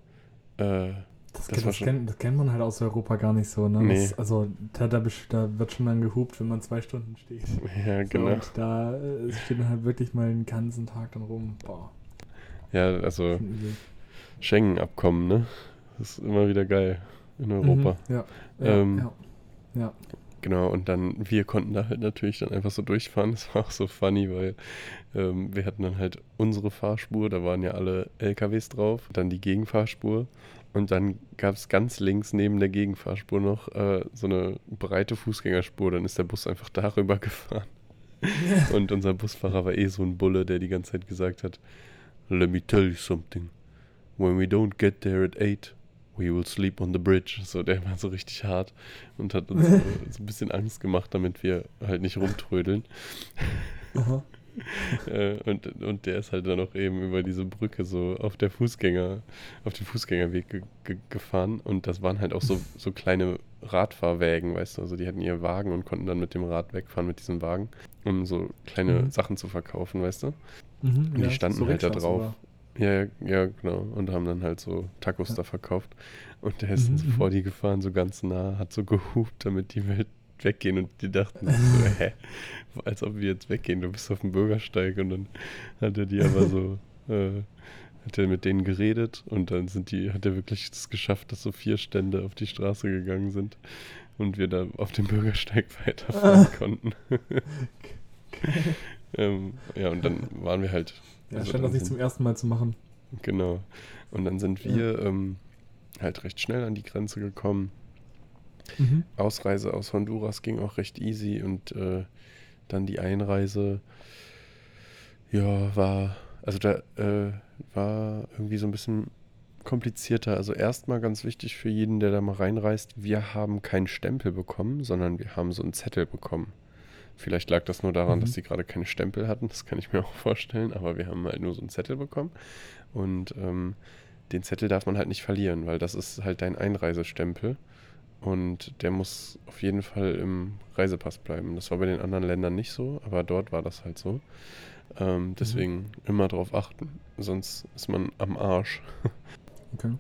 äh, das, das, das, kennt, das, kennt, man halt aus Europa gar nicht so. Ne? Nee. Also da, da, da, wird schon dann gehupt, wenn man zwei Stunden steht. Ja, genau. So, und da äh, steht dann halt wirklich mal einen ganzen Tag dann rum. Boah. Ja, also Schengen-Abkommen, ne? Das ist immer wieder geil in Europa. Mhm, ja, ja, ähm, ja, ja. Genau, und dann, wir konnten da halt natürlich dann einfach so durchfahren. Das war auch so funny, weil ähm, wir hatten dann halt unsere Fahrspur, da waren ja alle LKWs drauf, dann die Gegenfahrspur. Und dann gab es ganz links neben der Gegenfahrspur noch äh, so eine breite Fußgängerspur. Dann ist der Bus einfach darüber gefahren. und unser Busfahrer war eh so ein Bulle, der die ganze Zeit gesagt hat, Let me tell you something. When we don't get there at 8, we will sleep on the bridge. So, der war so richtig hart und hat uns so, so ein bisschen Angst gemacht, damit wir halt nicht rumtrödeln. äh, und, und der ist halt dann auch eben über diese Brücke so auf der Fußgänger, auf den Fußgängerweg ge ge gefahren und das waren halt auch so, so kleine Radfahrwägen, weißt du, also die hatten ihr Wagen und konnten dann mit dem Rad wegfahren mit diesem Wagen, um so kleine mhm. Sachen zu verkaufen, weißt du. Mhm, und die standen so halt da drauf. Oder? Ja, ja, genau. Und haben dann halt so Tacos ja. da verkauft. Und der ist mhm, so vor die gefahren, so ganz nah, hat so gehupt, damit die Welt weggehen. Und die dachten so, hä? Als ob wir jetzt weggehen, du bist auf dem Bürgersteig. Und dann hat er die aber so, äh, hat er mit denen geredet und dann sind die, hat er wirklich es geschafft, dass so vier Stände auf die Straße gegangen sind und wir da auf dem Bürgersteig weiterfahren konnten. ähm, ja, und dann waren wir halt ja, also scheint das nicht zum ersten Mal zu machen. Genau. Und dann sind wir ja. ähm, halt recht schnell an die Grenze gekommen. Mhm. Ausreise aus Honduras ging auch recht easy und äh, dann die Einreise, ja, war, also da äh, war irgendwie so ein bisschen komplizierter. Also erstmal ganz wichtig für jeden, der da mal reinreist, wir haben keinen Stempel bekommen, sondern wir haben so einen Zettel bekommen. Vielleicht lag das nur daran, mhm. dass sie gerade keine Stempel hatten, das kann ich mir auch vorstellen, aber wir haben halt nur so einen Zettel bekommen und ähm, den Zettel darf man halt nicht verlieren, weil das ist halt dein Einreisestempel und der muss auf jeden Fall im Reisepass bleiben. Das war bei den anderen Ländern nicht so, aber dort war das halt so. Ähm, mhm. deswegen mhm. immer darauf achten, sonst ist man am Arsch. Okay.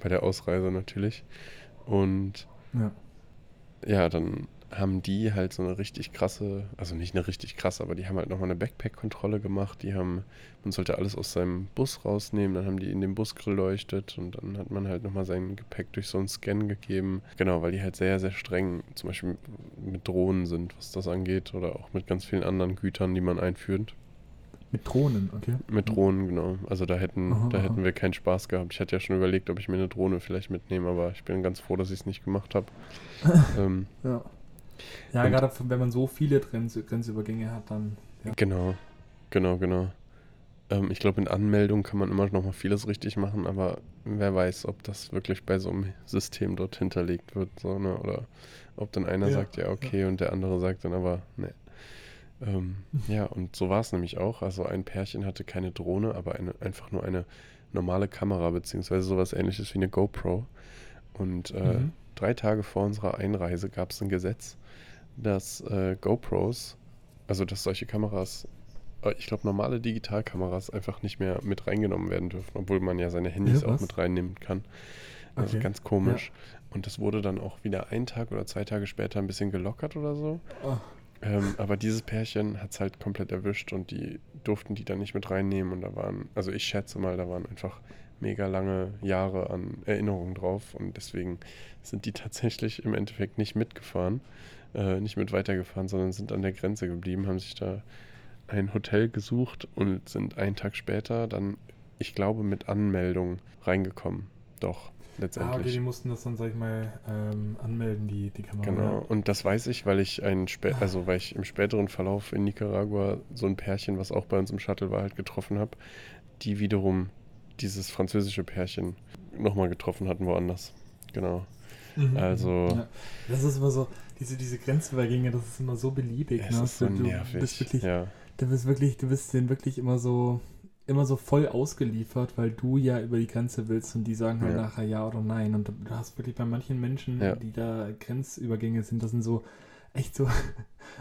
Bei der Ausreise natürlich. Und ja, ja dann haben die halt so eine richtig krasse, also nicht eine richtig krasse, aber die haben halt nochmal eine Backpack-Kontrolle gemacht. Die haben, man sollte alles aus seinem Bus rausnehmen, dann haben die in den Bus geleuchtet und dann hat man halt nochmal sein Gepäck durch so einen Scan gegeben. Genau, weil die halt sehr, sehr streng zum Beispiel mit Drohnen sind, was das angeht, oder auch mit ganz vielen anderen Gütern, die man einführt. Mit Drohnen, okay. Mit Drohnen, genau. Also da hätten, aha, da aha. hätten wir keinen Spaß gehabt. Ich hatte ja schon überlegt, ob ich mir eine Drohne vielleicht mitnehme, aber ich bin ganz froh, dass ich es nicht gemacht habe. ähm, ja. Ja, gerade wenn man so viele Grenz Grenzübergänge hat, dann. Ja. Genau, genau, genau. Ähm, ich glaube, in Anmeldung kann man immer noch mal vieles richtig machen, aber wer weiß, ob das wirklich bei so einem System dort hinterlegt wird, so, ne? Oder ob dann einer ja, sagt, ja, okay, ja. und der andere sagt dann aber, ne. Ähm, ja, und so war es nämlich auch. Also ein Pärchen hatte keine Drohne, aber eine, einfach nur eine normale Kamera, beziehungsweise sowas ähnliches wie eine GoPro. Und äh, Mhm. Drei Tage vor unserer Einreise gab es ein Gesetz, dass äh, GoPros, also dass solche Kameras, äh, ich glaube normale Digitalkameras einfach nicht mehr mit reingenommen werden dürfen, obwohl man ja seine Handys Ja, auch mit reinnehmen kann. Also Okay. ganz komisch. Und das wurde dann auch wieder einen Tag oder zwei Tage später ein bisschen gelockert oder so. Oh, Ähm, aber dieses Pärchen hat es halt komplett erwischt und die durften die dann nicht mit reinnehmen. Und da waren, also ich schätze mal, da waren einfach mega lange Jahre an Erinnerungen drauf. Und deswegen sind die tatsächlich im Endeffekt nicht mitgefahren, äh, nicht mit weitergefahren, sondern sind an der Grenze geblieben, haben sich da ein Hotel gesucht und sind einen Tag später dann, ich glaube, mit Anmeldung reingekommen. Doch, ah, okay, letztendlich. die mussten das dann, sag ich mal, ähm, anmelden, die, die Kamera. Genau, und das weiß ich, weil ich ein spä also weil ich im späteren Verlauf in Nicaragua so ein Pärchen, was auch bei uns im Shuttle war, halt getroffen habe, die wiederum dieses französische Pärchen nochmal getroffen hatten woanders. Genau. Mhm. Also- Ja. Das ist immer so, diese, diese Grenzübergänge, das ist immer so beliebig. Es ne? ist so du, nervig. Bist wirklich, ja. Du bist wirklich, du bist denen wirklich immer so, immer so voll ausgeliefert, weil du ja über die Grenze willst und die sagen halt Ja. nachher ja oder nein. Und du hast wirklich bei manchen Menschen, Ja. die da Grenzübergänge sind, das sind so echt so.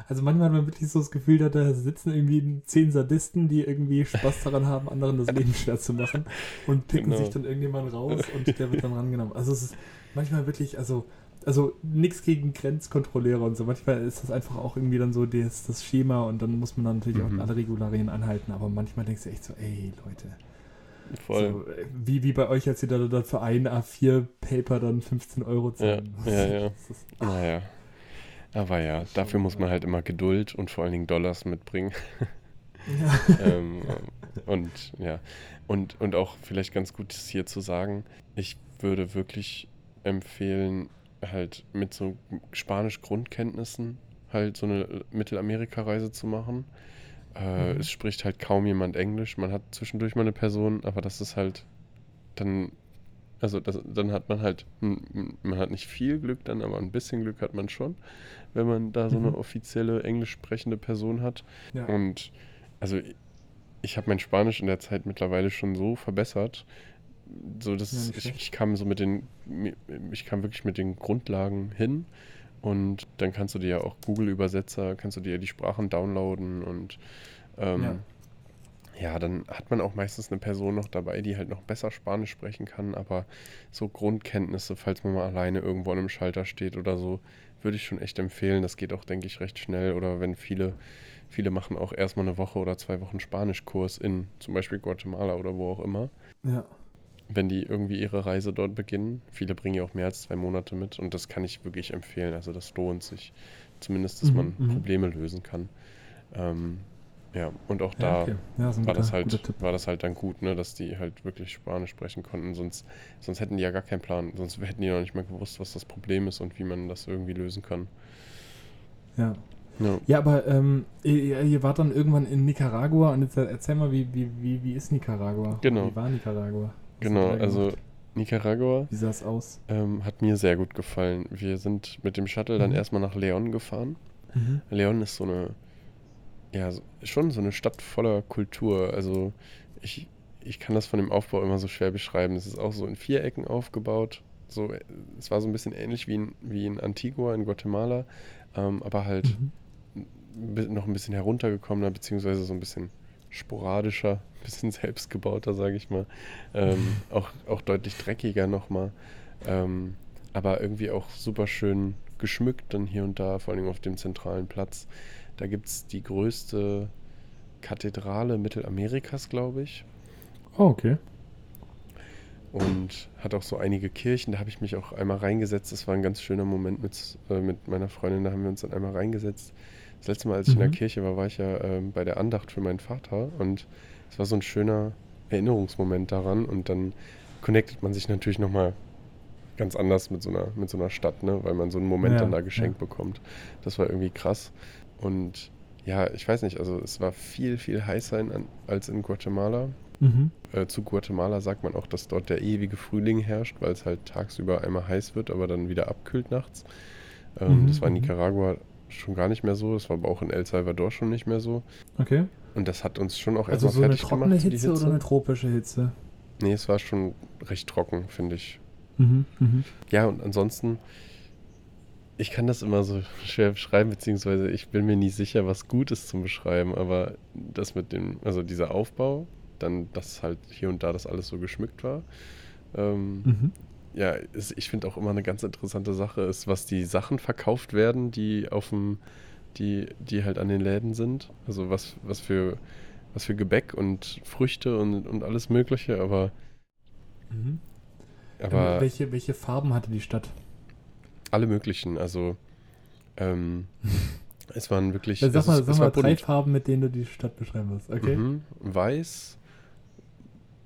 Also manchmal hat man wirklich so das Gefühl, da, da sitzen irgendwie zehn Sadisten, die irgendwie Spaß daran haben, anderen das Leben schwer zu machen und picken Genau. sich dann irgendjemand raus und der wird dann rangenommen. Also es ist manchmal wirklich, also also nichts gegen Grenzkontrolleure und so. Manchmal ist das einfach auch irgendwie dann so das, das Schema und dann muss man dann natürlich Mhm. auch alle Regularien anhalten. Aber manchmal denkst du echt so, ey Leute, Voll. so, äh, wie, wie bei euch, als ihr da, da für ein A4-Paper dann 15 Euro zahlen. Ja, ja, ja. Ist, Naja. Aber ja, dafür muss man halt immer Geduld und vor allen Dingen Dollars mitbringen. ja. ähm, und ja, und, und auch vielleicht ganz gut ist hier zu sagen, ich würde wirklich empfehlen, halt mit so Spanisch-Grundkenntnissen halt so eine Mittelamerika-Reise zu machen. Äh, Mhm. Es spricht halt kaum jemand Englisch. Man hat zwischendurch mal eine Person, aber das ist halt dann, also das, dann hat man halt, man hat nicht viel Glück dann, aber ein bisschen Glück hat man schon, wenn man da so eine Mhm. offizielle englisch sprechende Person hat. ja. Und also ich habe mein Spanisch in der Zeit mittlerweile schon so verbessert, so dass Ja, ich, ich kam so mit den, ich kam wirklich mit den Grundlagen hin und dann kannst du dir ja auch Google-Übersetzer, kannst du dir die Sprachen downloaden und ähm, Ja. Ja. dann hat man auch meistens eine Person noch dabei, die halt noch besser Spanisch sprechen kann, aber so Grundkenntnisse, falls man mal alleine irgendwo an einem Schalter steht oder so, würde ich schon echt empfehlen. Das geht auch, denke ich, recht schnell. Oder wenn viele, viele machen auch erstmal eine Woche oder zwei Wochen Spanischkurs in zum Beispiel Guatemala oder wo auch immer. ja. Wenn die irgendwie ihre Reise dort beginnen. Viele bringen ja auch mehr als zwei Monate mit und das kann ich wirklich empfehlen. Also das lohnt sich. Zumindest, dass Mhm, man mhm. Probleme lösen kann. Ähm, ja, und auch ja, da okay. ja, ist ein war, guter, das halt, war das halt dann gut, ne, dass die halt wirklich Spanisch sprechen konnten. Sonst, sonst hätten die ja gar keinen Plan. Sonst hätten die noch nicht mal gewusst, was das Problem ist und wie man das irgendwie lösen kann. Ja. Ja. Ja, aber ähm, ihr, ihr wart dann irgendwann in Nicaragua und jetzt erzähl mal, wie, wie, wie, wie ist Nicaragua? Genau. Wie war Nicaragua? Was Genau, also? Nicaragua Wie sah es aus? ähm, hat mir sehr gut gefallen. Wir sind mit dem Shuttle dann Mhm. erstmal nach Leon gefahren. Mhm. Leon ist so eine, ja, schon so eine Stadt voller Kultur. Also ich, ich kann das von dem Aufbau immer so schwer beschreiben. Es ist auch so in Vierecken aufgebaut. So, äh, es war so ein bisschen ähnlich wie in, wie in Antigua in Guatemala, ähm, aber halt Mhm. noch ein bisschen heruntergekommener, beziehungsweise so ein bisschen sporadischer, ein bisschen selbstgebauter, sage ich mal. Ähm, auch, auch deutlich dreckiger nochmal. Ähm, aber irgendwie auch super schön geschmückt dann hier und da, vor allem auf dem zentralen Platz. Da gibt es die größte Kathedrale Mittelamerikas, glaube ich. Oh, okay. und hat auch so einige Kirchen. Da habe ich mich auch einmal reingesetzt. Das war ein ganz schöner Moment mit, äh, mit meiner Freundin. Da haben wir uns dann einmal reingesetzt. Das letzte Mal, als ich in der Mhm. Kirche war, war ich ja ähm, bei der Andacht für meinen Vater und es war so ein schöner Erinnerungsmoment daran. Und dann connectet man sich natürlich nochmal ganz anders mit so einer, mit so einer Stadt, ne? weil man so einen Moment Ja, dann da geschenkt ja. bekommt. Das war irgendwie krass. Und ja, ich weiß nicht, also es war viel, viel heißer in, als in Guatemala. Mhm. Äh, zu Guatemala sagt man auch, dass dort der ewige Frühling herrscht, weil es halt tagsüber einmal heiß wird, aber dann wieder abkühlt nachts. Ähm, Mhm, das war in mhm. Nicaragua schon gar nicht mehr so. Das war aber auch in El Salvador schon nicht mehr so. Okay. Und das hat uns schon auch Also erstmal so eine fertig trockene gemacht. so Hitze, die oder eine tropische Hitze? Nee, es war schon recht trocken, finde ich. Mhm, mhm. Ja, und ansonsten, ich kann das immer so schwer beschreiben, beziehungsweise ich bin mir nie sicher, was gut ist zum Beschreiben, aber das mit dem, also dieser Aufbau, dann, dass halt hier und da das alles so geschmückt war. Ähm, Mhm. ja, ist, ich finde auch immer eine ganz interessante Sache ist, was die Sachen verkauft werden, die auf dem, die, die halt an den Läden sind. Also was, was für, was für Gebäck und Früchte und, und alles Mögliche, aber, Mhm. aber Ähm, welche, welche Farben hatte die Stadt? Alle möglichen. Also ähm, es waren wirklich. Sag es mal, ist- sag es mal war drei. Farben, mit denen du die Stadt beschreiben wirst. Okay. Mhm. Weiß,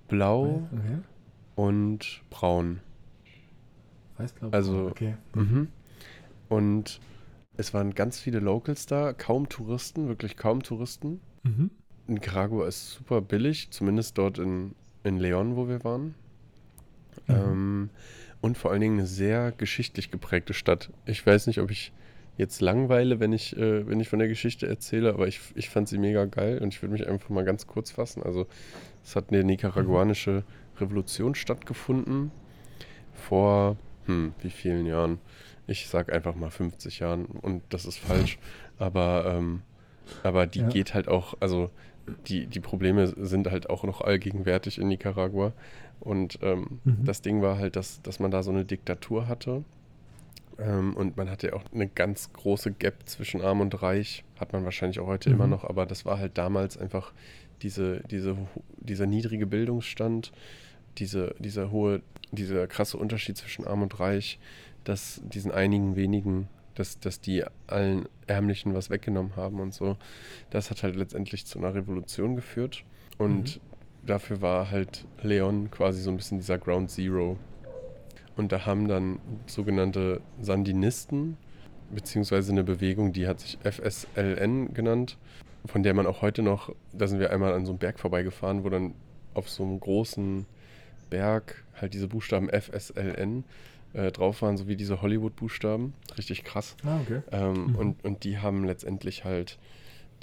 blau Okay. und braun. Weiß, blau, Also-. Okay. Mhm. Und es waren ganz viele Locals da, kaum Touristen, wirklich kaum Touristen. Mhm. Nicaragua ist super billig, zumindest dort in, in Leon, wo wir waren. Mhm. Ähm, und vor allen Dingen eine sehr geschichtlich geprägte Stadt. Ich weiß nicht, ob ich jetzt langweile, wenn ich, äh, wenn ich von der Geschichte erzähle, aber ich, ich fand sie mega geil und ich würde mich einfach mal ganz kurz fassen. Also es hat eine nicaraguanische Revolution stattgefunden vor, hm, wie vielen Jahren? Ich sag einfach mal 50 Jahren und das ist falsch, aber, ähm, aber die Ja. geht halt auch, also die, die Probleme sind halt auch noch allgegenwärtig in Nicaragua. Und ähm, Mhm. das Ding war halt, dass, dass man da so eine Diktatur hatte. Ähm, und man hatte ja auch eine ganz große Gap zwischen Arm und Reich. Hat man wahrscheinlich auch heute Mhm. immer noch, aber das war halt damals einfach diese, diese, dieser niedrige Bildungsstand, diese, dieser hohe, dieser krasse Unterschied zwischen Arm und Reich, dass diesen einigen wenigen, dass, dass die allen Ärmlichen was weggenommen haben und so. Das hat halt letztendlich zu einer Revolution geführt. Und dafür war halt Leon quasi so ein bisschen dieser Ground Zero. Und da haben dann sogenannte Sandinisten, beziehungsweise eine Bewegung, die hat sich FSLN genannt, von der man auch heute noch, da sind wir einmal an so einem Berg vorbeigefahren, wo dann auf so einem großen Berg halt diese Buchstaben FSLN äh, drauf waren, so wie diese Hollywood-Buchstaben. Richtig krass. Ah, okay. Ähm, Mhm. und, und die haben letztendlich halt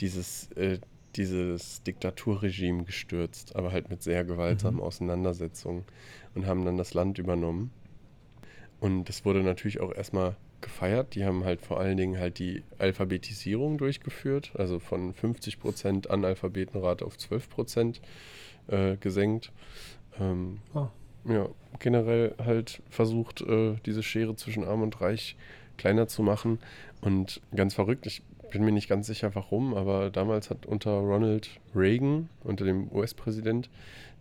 dieses, äh, dieses Diktaturregime gestürzt, aber halt mit sehr gewaltsamen Mhm. Auseinandersetzungen und haben dann das Land übernommen. Und das wurde natürlich auch erstmal gefeiert. Die haben halt vor allen Dingen halt die Alphabetisierung durchgeführt, also von 50% Analphabetenrate auf 12% äh, gesenkt. Ähm, Ah. Ja, generell halt versucht, äh, diese Schere zwischen Arm und Reich kleiner zu machen. Und ganz verrückt, ich bin mir nicht ganz sicher warum, aber damals hat unter Ronald Reagan, unter dem US-Präsident,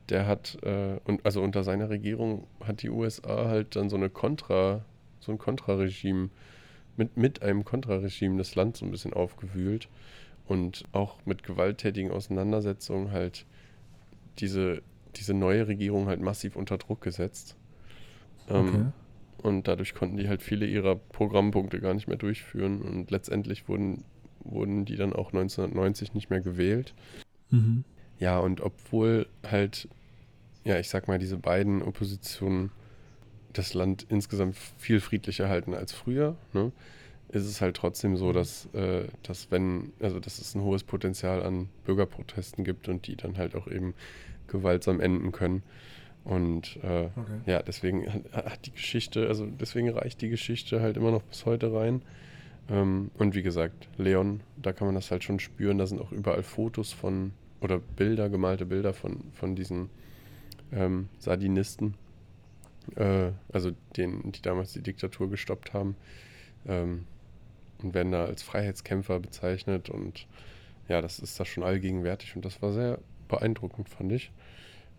der hat, äh, und also unter seiner Regierung hat die USA halt dann so eine Kontra, so ein Kontraregime, mit, mit einem Kontraregime das Land so ein bisschen aufgewühlt und auch mit gewalttätigen Auseinandersetzungen halt diese, diese neue Regierung halt massiv unter Druck gesetzt. Ähm, Okay. Und dadurch konnten die halt viele ihrer Programmpunkte gar nicht mehr durchführen. Und letztendlich wurden, wurden die dann auch 1990 nicht mehr gewählt. Mhm. Ja, und obwohl halt, ja, ich sag mal, diese beiden Oppositionen das Land insgesamt viel friedlicher halten als früher, ne, ist es halt trotzdem so, dass, äh, dass wenn, also dass es ein hohes Potenzial an Bürgerprotesten gibt und die dann halt auch eben gewaltsam enden können. Und äh, Okay. ja, deswegen hat- die Geschichte, also deswegen reicht die Geschichte halt immer noch bis heute rein. Ähm, und wie gesagt, Leon, da kann man das halt schon spüren. Da sind auch überall Fotos von oder Bilder, gemalte Bilder von, von diesen ähm, Sardinisten, äh, also denen, die damals die Diktatur gestoppt haben. Ähm, und werden da als Freiheitskämpfer bezeichnet. Und ja, das ist da schon allgegenwärtig und das war sehr beeindruckend, fand ich.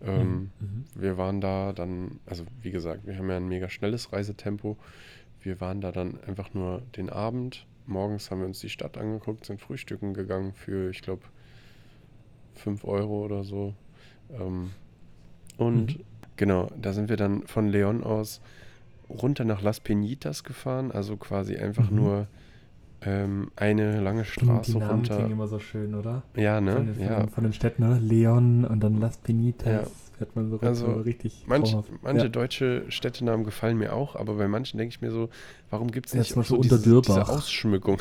Ähm, Mhm. wir waren da dann, also wie gesagt, wir haben ja ein mega schnelles Reisetempo. Wir waren da dann einfach nur den Abend. Morgens haben wir uns die Stadt angeguckt, sind frühstücken gegangen für, ich glaube, 5 Euro oder so. Ähm, und Mhm. genau, da sind wir dann von Leon aus runter nach Las Peñitas gefahren, also quasi einfach Mhm. nur ähm, eine lange Straße die Namen runter. klingen immer so schön, oder? Ja, ne? Von, den, ja. von den Städten, oder? Leon und dann Las Penitas. Ja. Hört man so, Also, so richtig Manch, manche ja. deutsche Städtenamen gefallen mir auch, aber bei manchen denke ich mir so, warum gibt es nicht auch so diese Unterdürbach. Ausschmückung?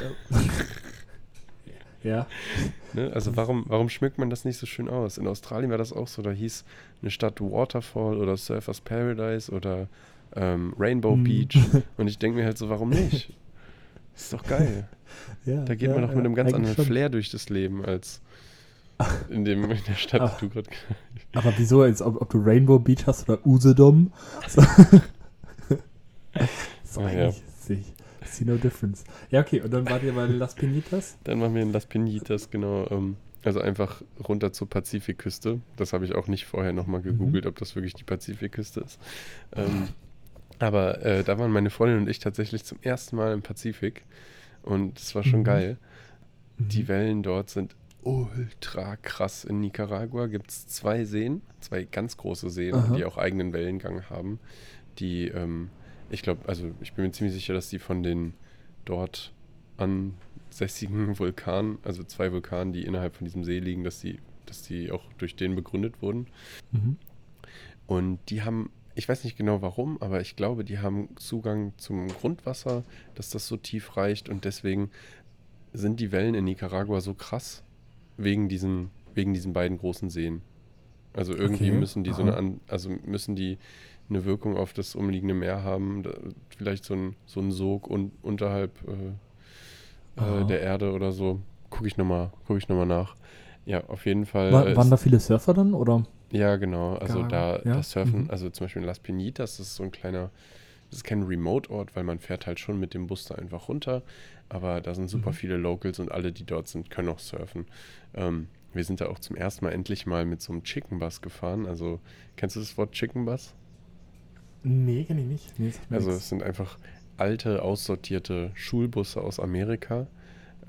Ja, Ne? Also warum, warum schmückt man das nicht so schön aus? In Australien war das auch so, da hieß eine Stadt Waterfall oder Surfers Paradise oder ähm, Rainbow Hm. Beach und ich denke mir halt so, warum nicht? Ist doch geil. ja. Da geht ja, man doch ja, mit einem ganz anderen schon. Flair durch das Leben als in, dem, in der Stadt, die du gerade Aber wieso, als ob, ob du Rainbow Beach hast oder Usedom? So, so Ah, ja. ich see no difference. Ja, okay, und dann wart ihr bei Las Penitas? Dann waren wir in Las Pinitas, genau. Ähm, also einfach runter zur Pazifikküste. Das habe ich auch nicht vorher nochmal gegoogelt, ob das wirklich die Pazifikküste ist. Ähm, aber äh, da waren meine Freundin und ich tatsächlich zum ersten Mal im Pazifik. Und es war schon Mhm. geil. Die Mhm. Wellen dort sind ultra krass. In Nicaragua gibt es zwei Seen, zwei ganz große Seen, Aha. die auch eigenen Wellengang haben. Die, ähm, ich glaube, also ich bin mir ziemlich sicher, dass die von den dort ansässigen Vulkanen, also zwei Vulkanen, die innerhalb von diesem See liegen, dass die, dass die auch durch den begründet wurden. Mhm. Und die haben, ich weiß nicht genau warum, aber ich glaube, die haben Zugang zum Grundwasser, dass das so tief reicht und deswegen sind die Wellen in Nicaragua so krass wegen diesen, wegen diesen beiden großen Seen. Also irgendwie Okay, müssen die so aha. eine, an, also müssen die eine Wirkung auf das umliegende Meer haben, vielleicht so ein, so ein Sog un, unterhalb äh, äh, der Erde oder so. Gucke ich nochmal, gucke ich nochmal nach. Ja, auf jeden Fall. War, waren da viele Surfer dann, oder? Ja, genau. Also da, ja. das Surfen, Mhm. also zum Beispiel in Las Pinitas, das ist so ein kleiner, das ist kein Remote-Ort, weil man fährt halt schon mit dem Bus da einfach runter. Aber da sind super Mhm. viele Locals und alle, die dort sind, können auch surfen. Ähm, wir sind da auch zum ersten Mal endlich mal mit so einem Chicken Bus gefahren. Also, kennst du das Wort Chicken Bus? Nee, kenne ich nicht. Nee, Also, es sind einfach alte, aussortierte Schulbusse aus Amerika.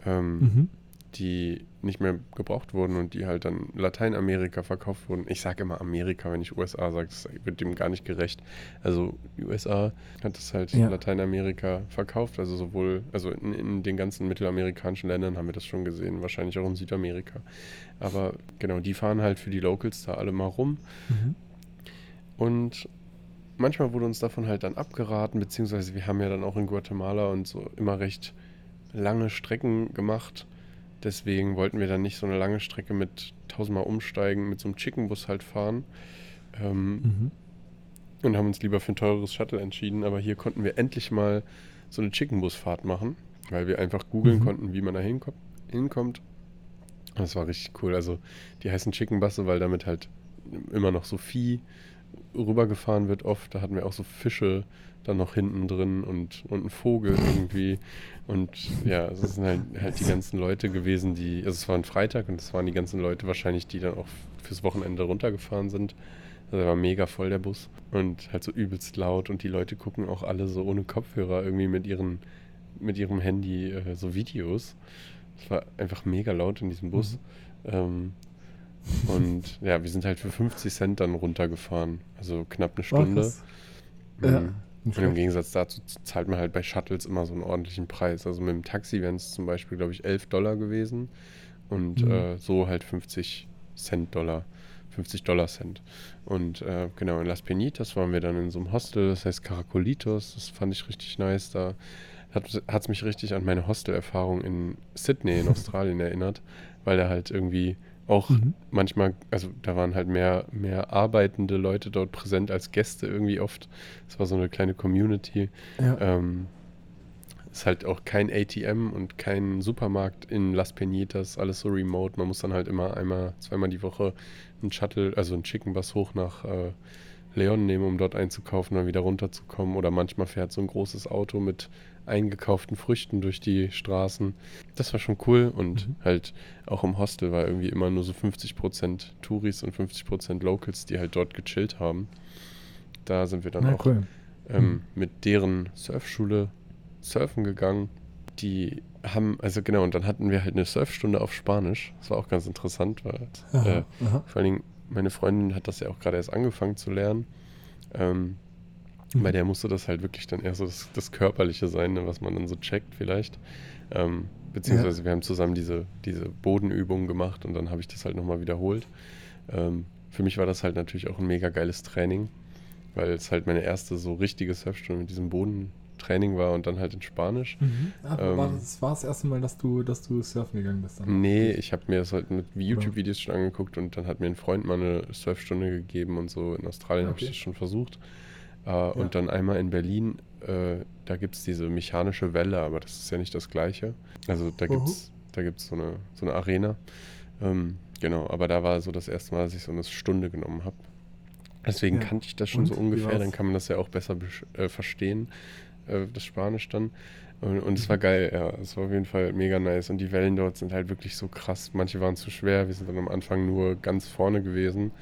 Ähm, Mhm. Die nicht mehr gebraucht wurden und die halt dann Lateinamerika verkauft wurden. Ich sage immer Amerika, wenn ich USA sage, das wird dem gar nicht gerecht. Also die USA hat es halt Ja. Lateinamerika verkauft, also sowohl, also in, in den ganzen mittelamerikanischen Ländern haben wir das schon gesehen, wahrscheinlich auch in Südamerika. Aber genau, die fahren halt für die Locals da alle mal rum Mhm. und manchmal wurde uns davon halt dann abgeraten, beziehungsweise wir haben ja dann auch in Guatemala und so immer recht lange Strecken gemacht. Deswegen wollten wir dann nicht so eine lange Strecke mit tausendmal umsteigen, mit so einem Chickenbus halt fahren. Ähm, Mhm. und haben uns lieber für ein teures Shuttle entschieden. Aber hier konnten wir endlich mal so eine Chickenbusfahrt machen, weil wir einfach googeln Mhm. konnten, wie man da hinkommt. hinkommt. Das war richtig cool. Also die heißen Chickenbusse, weil damit halt immer noch so Vieh rübergefahren wird oft. Da hatten wir auch so Fische dann noch hinten drin und, und einen Vogel irgendwie. Und ja, es sind halt, halt die ganzen Leute gewesen, die, also es war ein Freitag und es waren die ganzen Leute wahrscheinlich, die dann auch fürs Wochenende runtergefahren sind. Also war mega voll der Bus und halt so übelst laut und die Leute gucken auch alle so ohne Kopfhörer irgendwie mit ihren mit ihrem Handy äh, so Videos. Es war einfach mega laut in diesem Bus. Ähm, und ja, wir sind halt für 50 Cent dann runtergefahren. Also knapp eine Stunde. Mhm. Ja. Und im Gegensatz dazu zahlt man halt bei Shuttles immer so einen ordentlichen Preis. Also mit dem Taxi wären es zum Beispiel, glaube ich, 11 Dollar gewesen. Und Mhm. äh, so halt 50 Cent Dollar. 50 Dollar Cent. Und äh, genau, in Las Penitas waren wir dann in so einem Hostel, das heißt Caracolitos. Das fand ich richtig nice. Da hat es mich richtig an meine Hostelerfahrung in Sydney in Australien erinnert, weil da halt irgendwie auch Mhm. manchmal, also da waren halt mehr, mehr arbeitende Leute dort präsent als Gäste irgendwie oft. Es war so eine kleine Community. Ja. Ähm, ist halt auch kein ATM und kein Supermarkt in Las Penitas, alles so remote. Man muss dann halt immer einmal, zweimal die Woche einen Shuttle, also einen Chicken Bus hoch nach äh, Leon nehmen, um dort einzukaufen, dann wieder runterzukommen. Oder manchmal fährt so ein großes Auto mit eingekauften Früchten durch die Straßen. Das war schon cool und Mhm. halt auch im Hostel war irgendwie immer nur so 50% Touris und 50% Locals, die halt dort gechillt haben. Da sind wir dann Na, auch cool. ähm, Mhm. mit deren Surfschule surfen gegangen. Die haben, also genau, und dann hatten wir halt eine Surfstunde auf Spanisch. Das war auch ganz interessant, weil äh, Aha, aha. vor allen Dingen meine Freundin hat das ja auch gerade erst angefangen zu lernen. Ähm, Mhm. Bei der musste das halt wirklich dann eher so das, das Körperliche sein, ne, was man dann so checkt vielleicht. Ähm, beziehungsweise ja. wir haben zusammen diese, diese Bodenübungen gemacht und dann habe ich das halt nochmal wiederholt. Ähm, für mich war das halt natürlich auch ein mega geiles Training, weil es halt meine erste so richtige Surfstunde mit diesem Bodentraining war und dann halt in Spanisch. Mhm. Aber ähm, war das war das erste Mal, dass du, dass du surfen gegangen bist? Dann nee, ich habe mir das halt mit YouTube-Videos schon angeguckt und dann hat mir ein Freund mal eine Surfstunde gegeben und so. In Australien okay. habe ich das schon versucht. Äh, ja. Und dann einmal in Berlin, äh, da gibt es diese mechanische Welle, aber das ist ja nicht das Gleiche. Also da gibt es da gibt's so, eine, so eine Arena. Ähm, genau, aber da war so das erste Mal, dass ich so eine Stunde genommen habe. Deswegen ja. kannte ich das schon und? so ungefähr, dann kann man das ja auch besser äh, verstehen, äh, das Spanisch dann. Und, und, es war geil, ja, es war auf jeden Fall mega nice. Und die Wellen dort sind halt wirklich so krass. Manche waren zu schwer, wir sind dann am Anfang nur ganz vorne gewesen.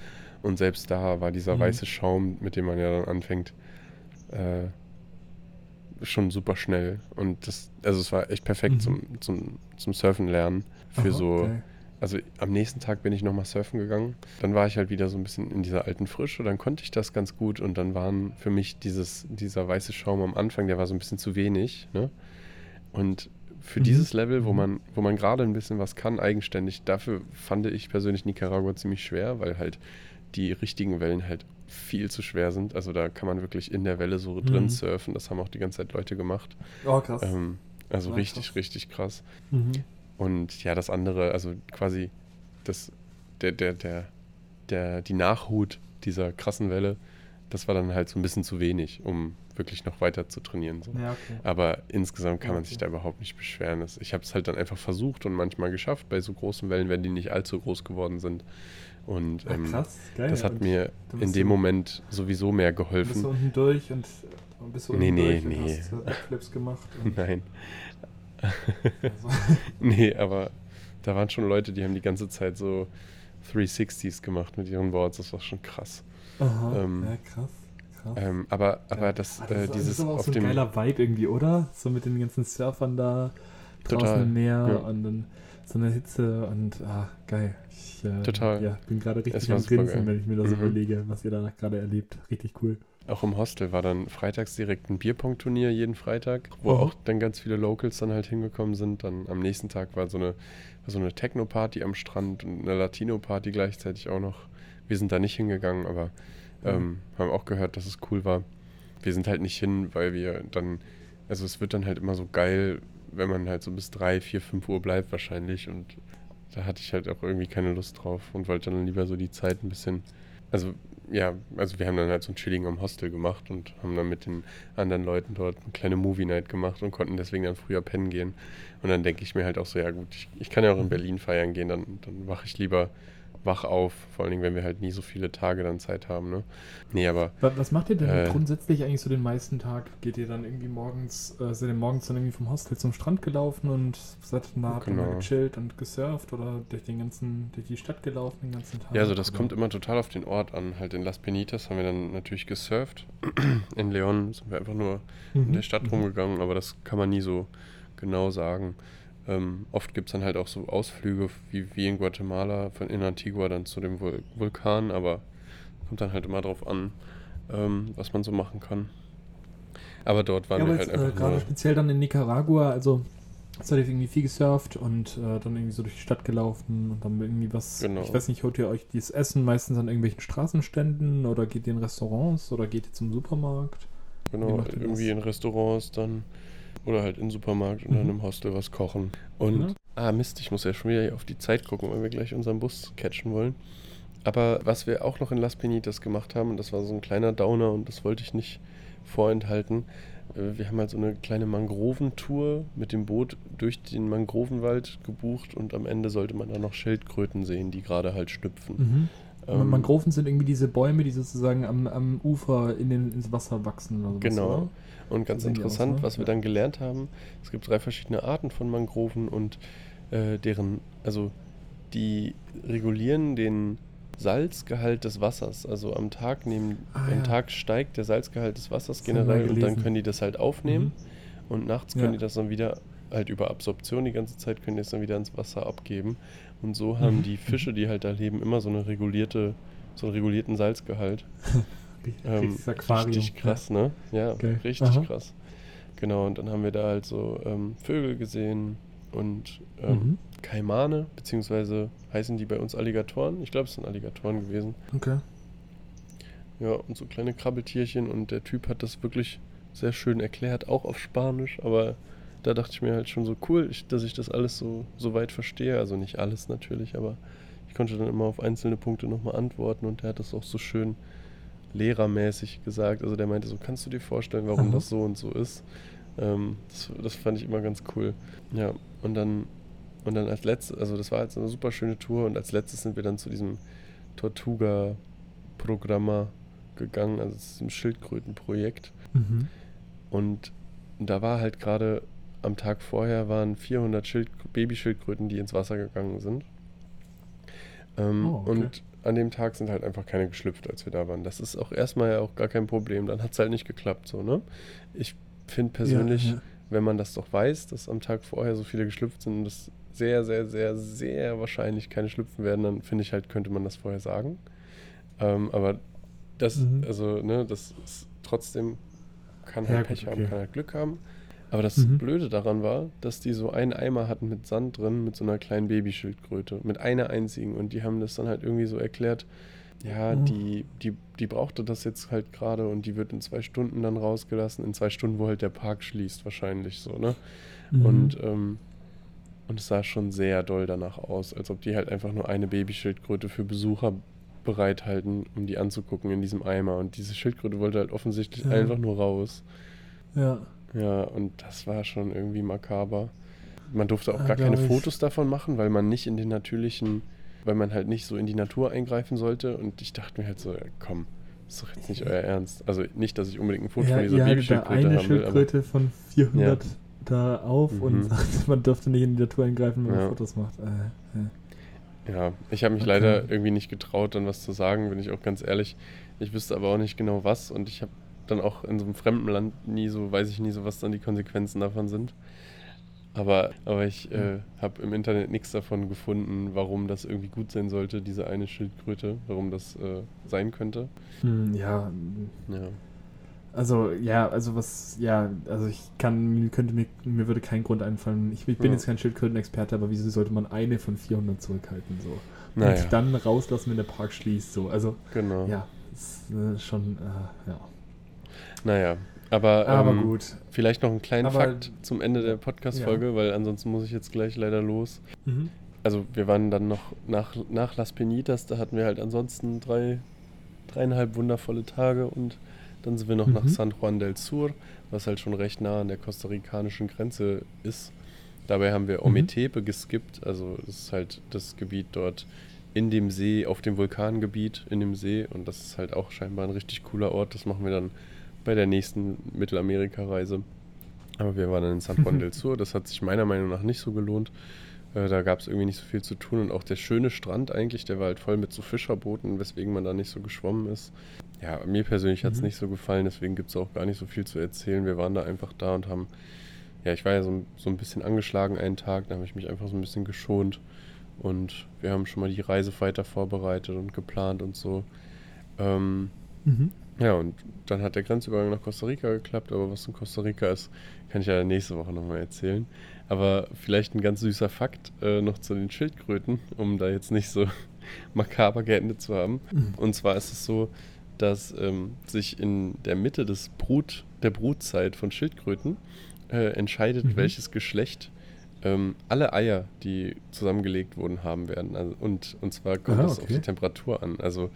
Und selbst da war dieser mhm. weiße Schaum, mit dem man ja dann anfängt, äh, schon super schnell. Und das, also es war echt perfekt mhm. zum, zum, zum Surfen lernen. Für Aha, so. Also am nächsten Tag bin ich nochmal surfen gegangen. Dann war ich halt wieder so ein bisschen in dieser alten Frische. Dann konnte ich das ganz gut. Und dann waren für mich dieses, dieser weiße Schaum am Anfang, der war so ein bisschen zu wenig. Ne? Und für mhm. dieses Level, wo man, wo man gerade ein bisschen was kann, eigenständig, dafür fand ich persönlich Nicaragua ziemlich schwer, weil halt die richtigen Wellen halt viel zu schwer sind. Also da kann man wirklich in der Welle so mhm. drin surfen. Das haben auch die ganze Zeit Leute gemacht. Oh, krass. Ähm, also ja, richtig, krass. richtig krass. Mhm. Und ja, das andere, also quasi das, der, der, der, der, die Nachhut dieser krassen Welle, das war dann halt so ein bisschen zu wenig, um wirklich noch weiter zu trainieren. So. Ja, okay. Aber insgesamt kann man sich da überhaupt nicht beschweren. Ich habe es halt dann einfach versucht und manchmal geschafft bei so großen Wellen, wenn die nicht allzu groß geworden sind. Und ähm, Ach, krass, geil. das hat und mir in dem Moment sowieso mehr geholfen. Bist du unten durch und bist du unten nee, nee, durch nee. und hast äh, Flips gemacht? Nein. Also. nee, aber da waren schon Leute, die haben die ganze Zeit so 360s gemacht mit ihren Boards. Das war schon krass. Aha, ähm, ja, krass. Ähm, aber, aber ja. das, ah, das, äh, dieses das ist aber auch so ein geiler Vibe irgendwie, oder? So mit den ganzen Surfern da draußen total, im Meer ja. und dann so eine Hitze und ah, geil. Ich äh, Total. Ja, bin gerade richtig am Grinsen, wenn ich mir das mhm. überlege, was ihr da gerade erlebt. Richtig cool. Auch im Hostel war dann freitags direkt ein Bierpong-Turnier jeden Freitag, wo oh. auch dann ganz viele Locals dann halt hingekommen sind. Dann am nächsten Tag war so eine, war so eine Techno-Party am Strand und eine Latino-Party gleichzeitig auch noch. Wir sind da nicht hingegangen, aber ähm, mhm. haben auch gehört, dass es cool war. Wir sind halt nicht hin, weil wir dann, also es wird dann halt immer so geil, wenn man halt so bis drei, vier, fünf Uhr bleibt wahrscheinlich und da hatte ich halt auch irgendwie keine Lust drauf und wollte dann lieber so die Zeit ein bisschen, also ja, also wir haben dann halt so ein Chilling am Hostel gemacht und haben dann mit den anderen Leuten dort eine kleine Movie Night gemacht und konnten deswegen dann früher pennen gehen. Und dann denke ich mir halt auch so, ja gut, ich, ich kann ja auch in Berlin feiern gehen, dann, dann wache ich lieber wach auf, vor allen Dingen, wenn wir halt nie so viele Tage dann Zeit haben. Ne? Nee, aber. Was macht ihr denn äh, grundsätzlich eigentlich so den meisten Tag? Geht ihr dann irgendwie morgens, äh, seid ihr morgens dann irgendwie vom Hostel zum Strand gelaufen und seid danach genau. mal gechillt und gesurft oder durch den ganzen, durch die Stadt gelaufen den ganzen Tag? Ja, also das oder? kommt immer total auf den Ort an. Halt in Las Penitas haben wir dann natürlich gesurft. in Leon sind wir einfach nur mhm. in der Stadt mhm. rumgegangen, aber das kann man nie so genau sagen. Ähm, oft gibt es dann halt auch so Ausflüge wie, wie in Guatemala, von in Antigua dann zu dem Vul Vulkan, aber kommt dann halt immer drauf an, ähm, was man so machen kann. Aber dort waren ja, wir halt jetzt, einfach. Äh, Gerade speziell dann in Nicaragua, also seid ihr irgendwie viel gesurft und äh, dann irgendwie so durch die Stadt gelaufen und dann irgendwie was. Genau. Ich weiß nicht, holt ihr euch dieses Essen meistens an irgendwelchen Straßenständen oder geht ihr in Restaurants oder geht ihr zum Supermarkt? Genau, irgendwie das? in Restaurants dann. Oder halt in den Supermarkt mhm. dann im Hostel was kochen. Und, mhm. ah Mist, ich muss ja schon wieder auf die Zeit gucken, weil wir gleich unseren Bus catchen wollen. Aber was wir auch noch in Las Penitas gemacht haben, und das war so ein kleiner Downer und das wollte ich nicht vorenthalten, äh, wir haben halt so eine kleine Mangroventour mit dem Boot durch den Mangrovenwald gebucht und am Ende sollte man da noch Schildkröten sehen, die gerade halt schlüpfen. Mhm. Ähm, Mangroven sind irgendwie diese Bäume, die sozusagen am, am Ufer in den, ins Wasser wachsen. Oder genau. Oder? Und ganz interessant, aus, ne? was wir dann gelernt haben, es gibt drei verschiedene Arten von Mangroven und äh, deren, also die regulieren den Salzgehalt des Wassers. Also am Tag nehmen, ah, am ja. Tag steigt der Salzgehalt des Wassers generell und dann können die das halt aufnehmen mhm. und nachts können ja. die das dann wieder halt über Absorption die ganze Zeit können die es dann wieder ins Wasser abgeben. Und so haben mhm. die Fische, die halt da leben, immer so eine regulierte, so einen regulierten Salzgehalt. Ähm, richtig krass, ne? Ja, okay. richtig Aha. krass. Genau, und dann haben wir da halt so ähm, Vögel gesehen und ähm, mhm. Kaimane, beziehungsweise heißen die bei uns Alligatoren. Ich glaube, es sind Alligatoren gewesen. Okay. Ja, und so kleine Krabbeltierchen und der Typ hat das wirklich sehr schön erklärt, auch auf Spanisch, aber da dachte ich mir halt schon so cool, ich, dass ich das alles so, so weit verstehe. Also nicht alles natürlich, aber ich konnte dann immer auf einzelne Punkte nochmal antworten und er hat das auch so schön lehrermäßig gesagt. Also der meinte so, kannst du dir vorstellen, warum mhm. das so und so ist? Ähm, das, das, fand ich immer ganz cool. Ja, und dann, und dann als letztes, also das war jetzt eine super schöne Tour und als letztes sind wir dann zu diesem Tortuga-Programma gegangen, also zu diesem Schildkrötenprojekt. Mhm. Und da war halt gerade am Tag vorher waren 400 Schild Babyschildkröten, die ins Wasser gegangen sind. Ähm, oh, okay. Und an dem Tag sind halt einfach keine geschlüpft, als wir da waren. Das ist auch erstmal ja auch gar kein Problem. Dann hat es halt nicht geklappt, so, ne? Ich finde persönlich, ja, ja. wenn man das doch weiß, dass am Tag vorher so viele geschlüpft sind und es sehr, sehr, sehr, sehr wahrscheinlich keine schlüpfen werden, dann finde ich halt, könnte man das vorher sagen. Ähm, aber das, mhm. also, ne, das ist trotzdem, kann halt ja, Pech okay. haben, kann halt Glück haben. Aber das mhm. Blöde daran war, dass die so einen Eimer hatten mit Sand drin, mit so einer kleinen Babyschildkröte, mit einer einzigen. Und die haben das dann halt irgendwie so erklärt, ja, mhm. die, die, die brauchte das jetzt halt gerade und die wird in zwei Stunden dann rausgelassen. In zwei Stunden, wo halt der Park schließt, wahrscheinlich so, ne? Mhm. Und, ähm, und es sah schon sehr doll danach aus, als ob die halt einfach nur eine Babyschildkröte für Besucher bereithalten, um die anzugucken in diesem Eimer. Und diese Schildkröte wollte halt offensichtlich ja. einfach nur raus. Ja. Ja, und das war schon irgendwie makaber. Man durfte auch ja, gar keine ich. Fotos davon machen, weil man nicht in den natürlichen, weil man halt nicht so in die Natur eingreifen sollte. Und ich dachte mir halt so, komm, ist doch jetzt nicht euer Ernst. Also nicht, dass ich unbedingt ein Foto ja, von dieser Babyschildkröte haben will. Schildkröte von 400 ja. da auf mhm. und sagt, man dürfte nicht in die Natur eingreifen, wenn man Fotos macht. Äh, ja, ich habe mich okay. leider irgendwie nicht getraut, dann was zu sagen, bin ich auch ganz ehrlich. Ich wüsste aber auch nicht genau was und ich habe dann auch in so einem fremden Land nie so, weiß ich nie so, was dann die Konsequenzen davon sind. Aber, aber ich äh, habe im Internet nichts davon gefunden, warum das irgendwie gut sein sollte, diese eine Schildkröte, warum das äh, sein könnte. Hm, ja. ja. Also, ja, also was, ja, also ich kann, könnte mir, mir würde kein Grund einfallen. Ich, ich bin ja. jetzt kein Schildkrötenexperte, aber wieso sollte man eine von 400 zurückhalten, so? Naja. Und dann rauslassen, wenn der Park schließt, so. Also, genau. ja, ist äh, schon, äh, ja. Naja, aber, aber ähm, gut. Vielleicht noch einen kleinen aber, Fakt zum Ende der Podcast-Folge, ja. weil ansonsten muss ich jetzt gleich leider los. Mhm. Also wir waren dann noch nach, nach Las Penitas, da hatten wir halt ansonsten drei, dreieinhalb wundervolle Tage und dann sind wir noch mhm. nach San Juan del Sur, was halt schon recht nah an der kostarikanischen Grenze ist. Dabei haben wir mhm. Ometepe mhm. geskippt, also das ist halt das Gebiet dort in dem See, auf dem Vulkangebiet in dem See und das ist halt auch scheinbar ein richtig cooler Ort. Das machen wir dann bei der nächsten Mittelamerika-Reise. Aber wir waren dann in San Juan del Sur. Das hat sich meiner Meinung nach nicht so gelohnt. Äh, da gab es irgendwie nicht so viel zu tun. Und auch der schöne Strand eigentlich, der war halt voll mit so Fischerbooten, weswegen man da nicht so geschwommen ist. Ja, mir persönlich hat es mhm. nicht so gefallen, deswegen gibt es auch gar nicht so viel zu erzählen. Wir waren da einfach da und haben, ja, ich war ja so, so ein bisschen angeschlagen einen Tag, da habe ich mich einfach so ein bisschen geschont. Und wir haben schon mal die Reise weiter vorbereitet und geplant und so. Ähm, mhm. Ja, und dann hat der Grenzübergang nach Costa Rica geklappt, aber was in Costa Rica ist, kann ich ja nächste Woche nochmal erzählen. Aber vielleicht ein ganz süßer Fakt äh, noch zu den Schildkröten, um da jetzt nicht so makaber geendet zu haben. Mhm. Und zwar ist es so, dass ähm, sich in der Mitte des Brut, der Brutzeit von Schildkröten äh, entscheidet, mhm. welches Geschlecht ähm, alle Eier, die zusammengelegt wurden, haben werden. Also, und, und zwar kommt es okay. auf die Temperatur an. Also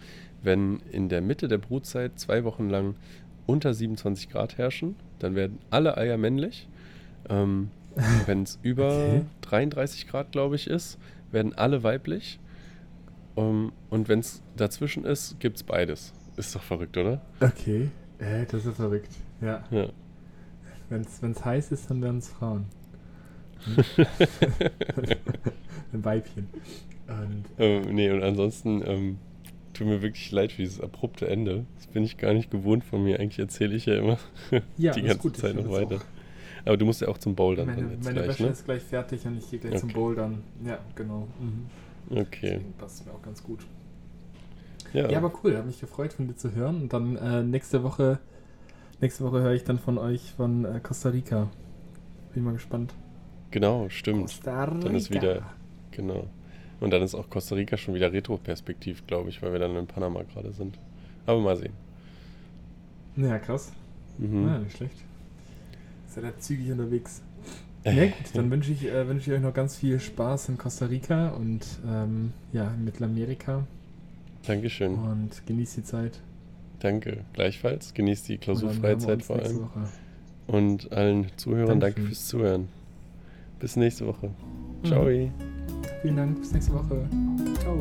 wenn in der Mitte der Brutzeit zwei Wochen lang unter 27 Grad herrschen, dann werden alle Eier männlich. Ähm, wenn es über okay. 33 Grad, glaube ich, ist, werden alle weiblich. Um, und wenn es dazwischen ist, gibt es beides. Ist doch verrückt, oder? Okay, äh, das ist verrückt. Ja. ja. Wenn es heiß ist, dann werden es Frauen. Ein Weibchen. Und, ähm, nee, und ansonsten ähm, tut mir wirklich leid für dieses abrupte Ende. Das bin ich gar nicht gewohnt von mir. Eigentlich erzähle ich ja immer ja, die ganze gut, Zeit noch weiter. Aber du musst ja auch zum Bouldern. Meine, meine gleich, Wäsche ne? ist gleich fertig und ich gehe gleich okay. zum Bouldern. Ja, genau. Mhm. Okay. Deswegen passt mir auch ganz gut. Ja, Ja, aber cool, hat mich gefreut, von dir zu hören. Und dann äh, nächste Woche, nächste Woche höre ich dann von euch von äh, Costa Rica. Bin mal gespannt. genau, stimmt. Costa Rica. Dann ist wieder, genau. Und dann ist auch Costa Rica schon wieder Retro-Perspektiv, glaube ich, weil wir dann in Panama gerade sind. Aber mal sehen. Ja, krass. Mhm. Ja, nicht schlecht. Ist ja da zügig unterwegs. Ja gut, dann wünsche ich, äh, wünsche ich euch noch ganz viel Spaß in Costa Rica und ähm, ja, in Mittelamerika Dankeschön. und genießt die Zeit. Danke. Gleichfalls. Genießt die Klausurfreizeit vor allem. Woche. Und allen Zuhörern danke Dankeschön. fürs Zuhören. Bis nächste Woche. Mhm. Ciao. Vielen Dank, bis nächste Woche. Ciao.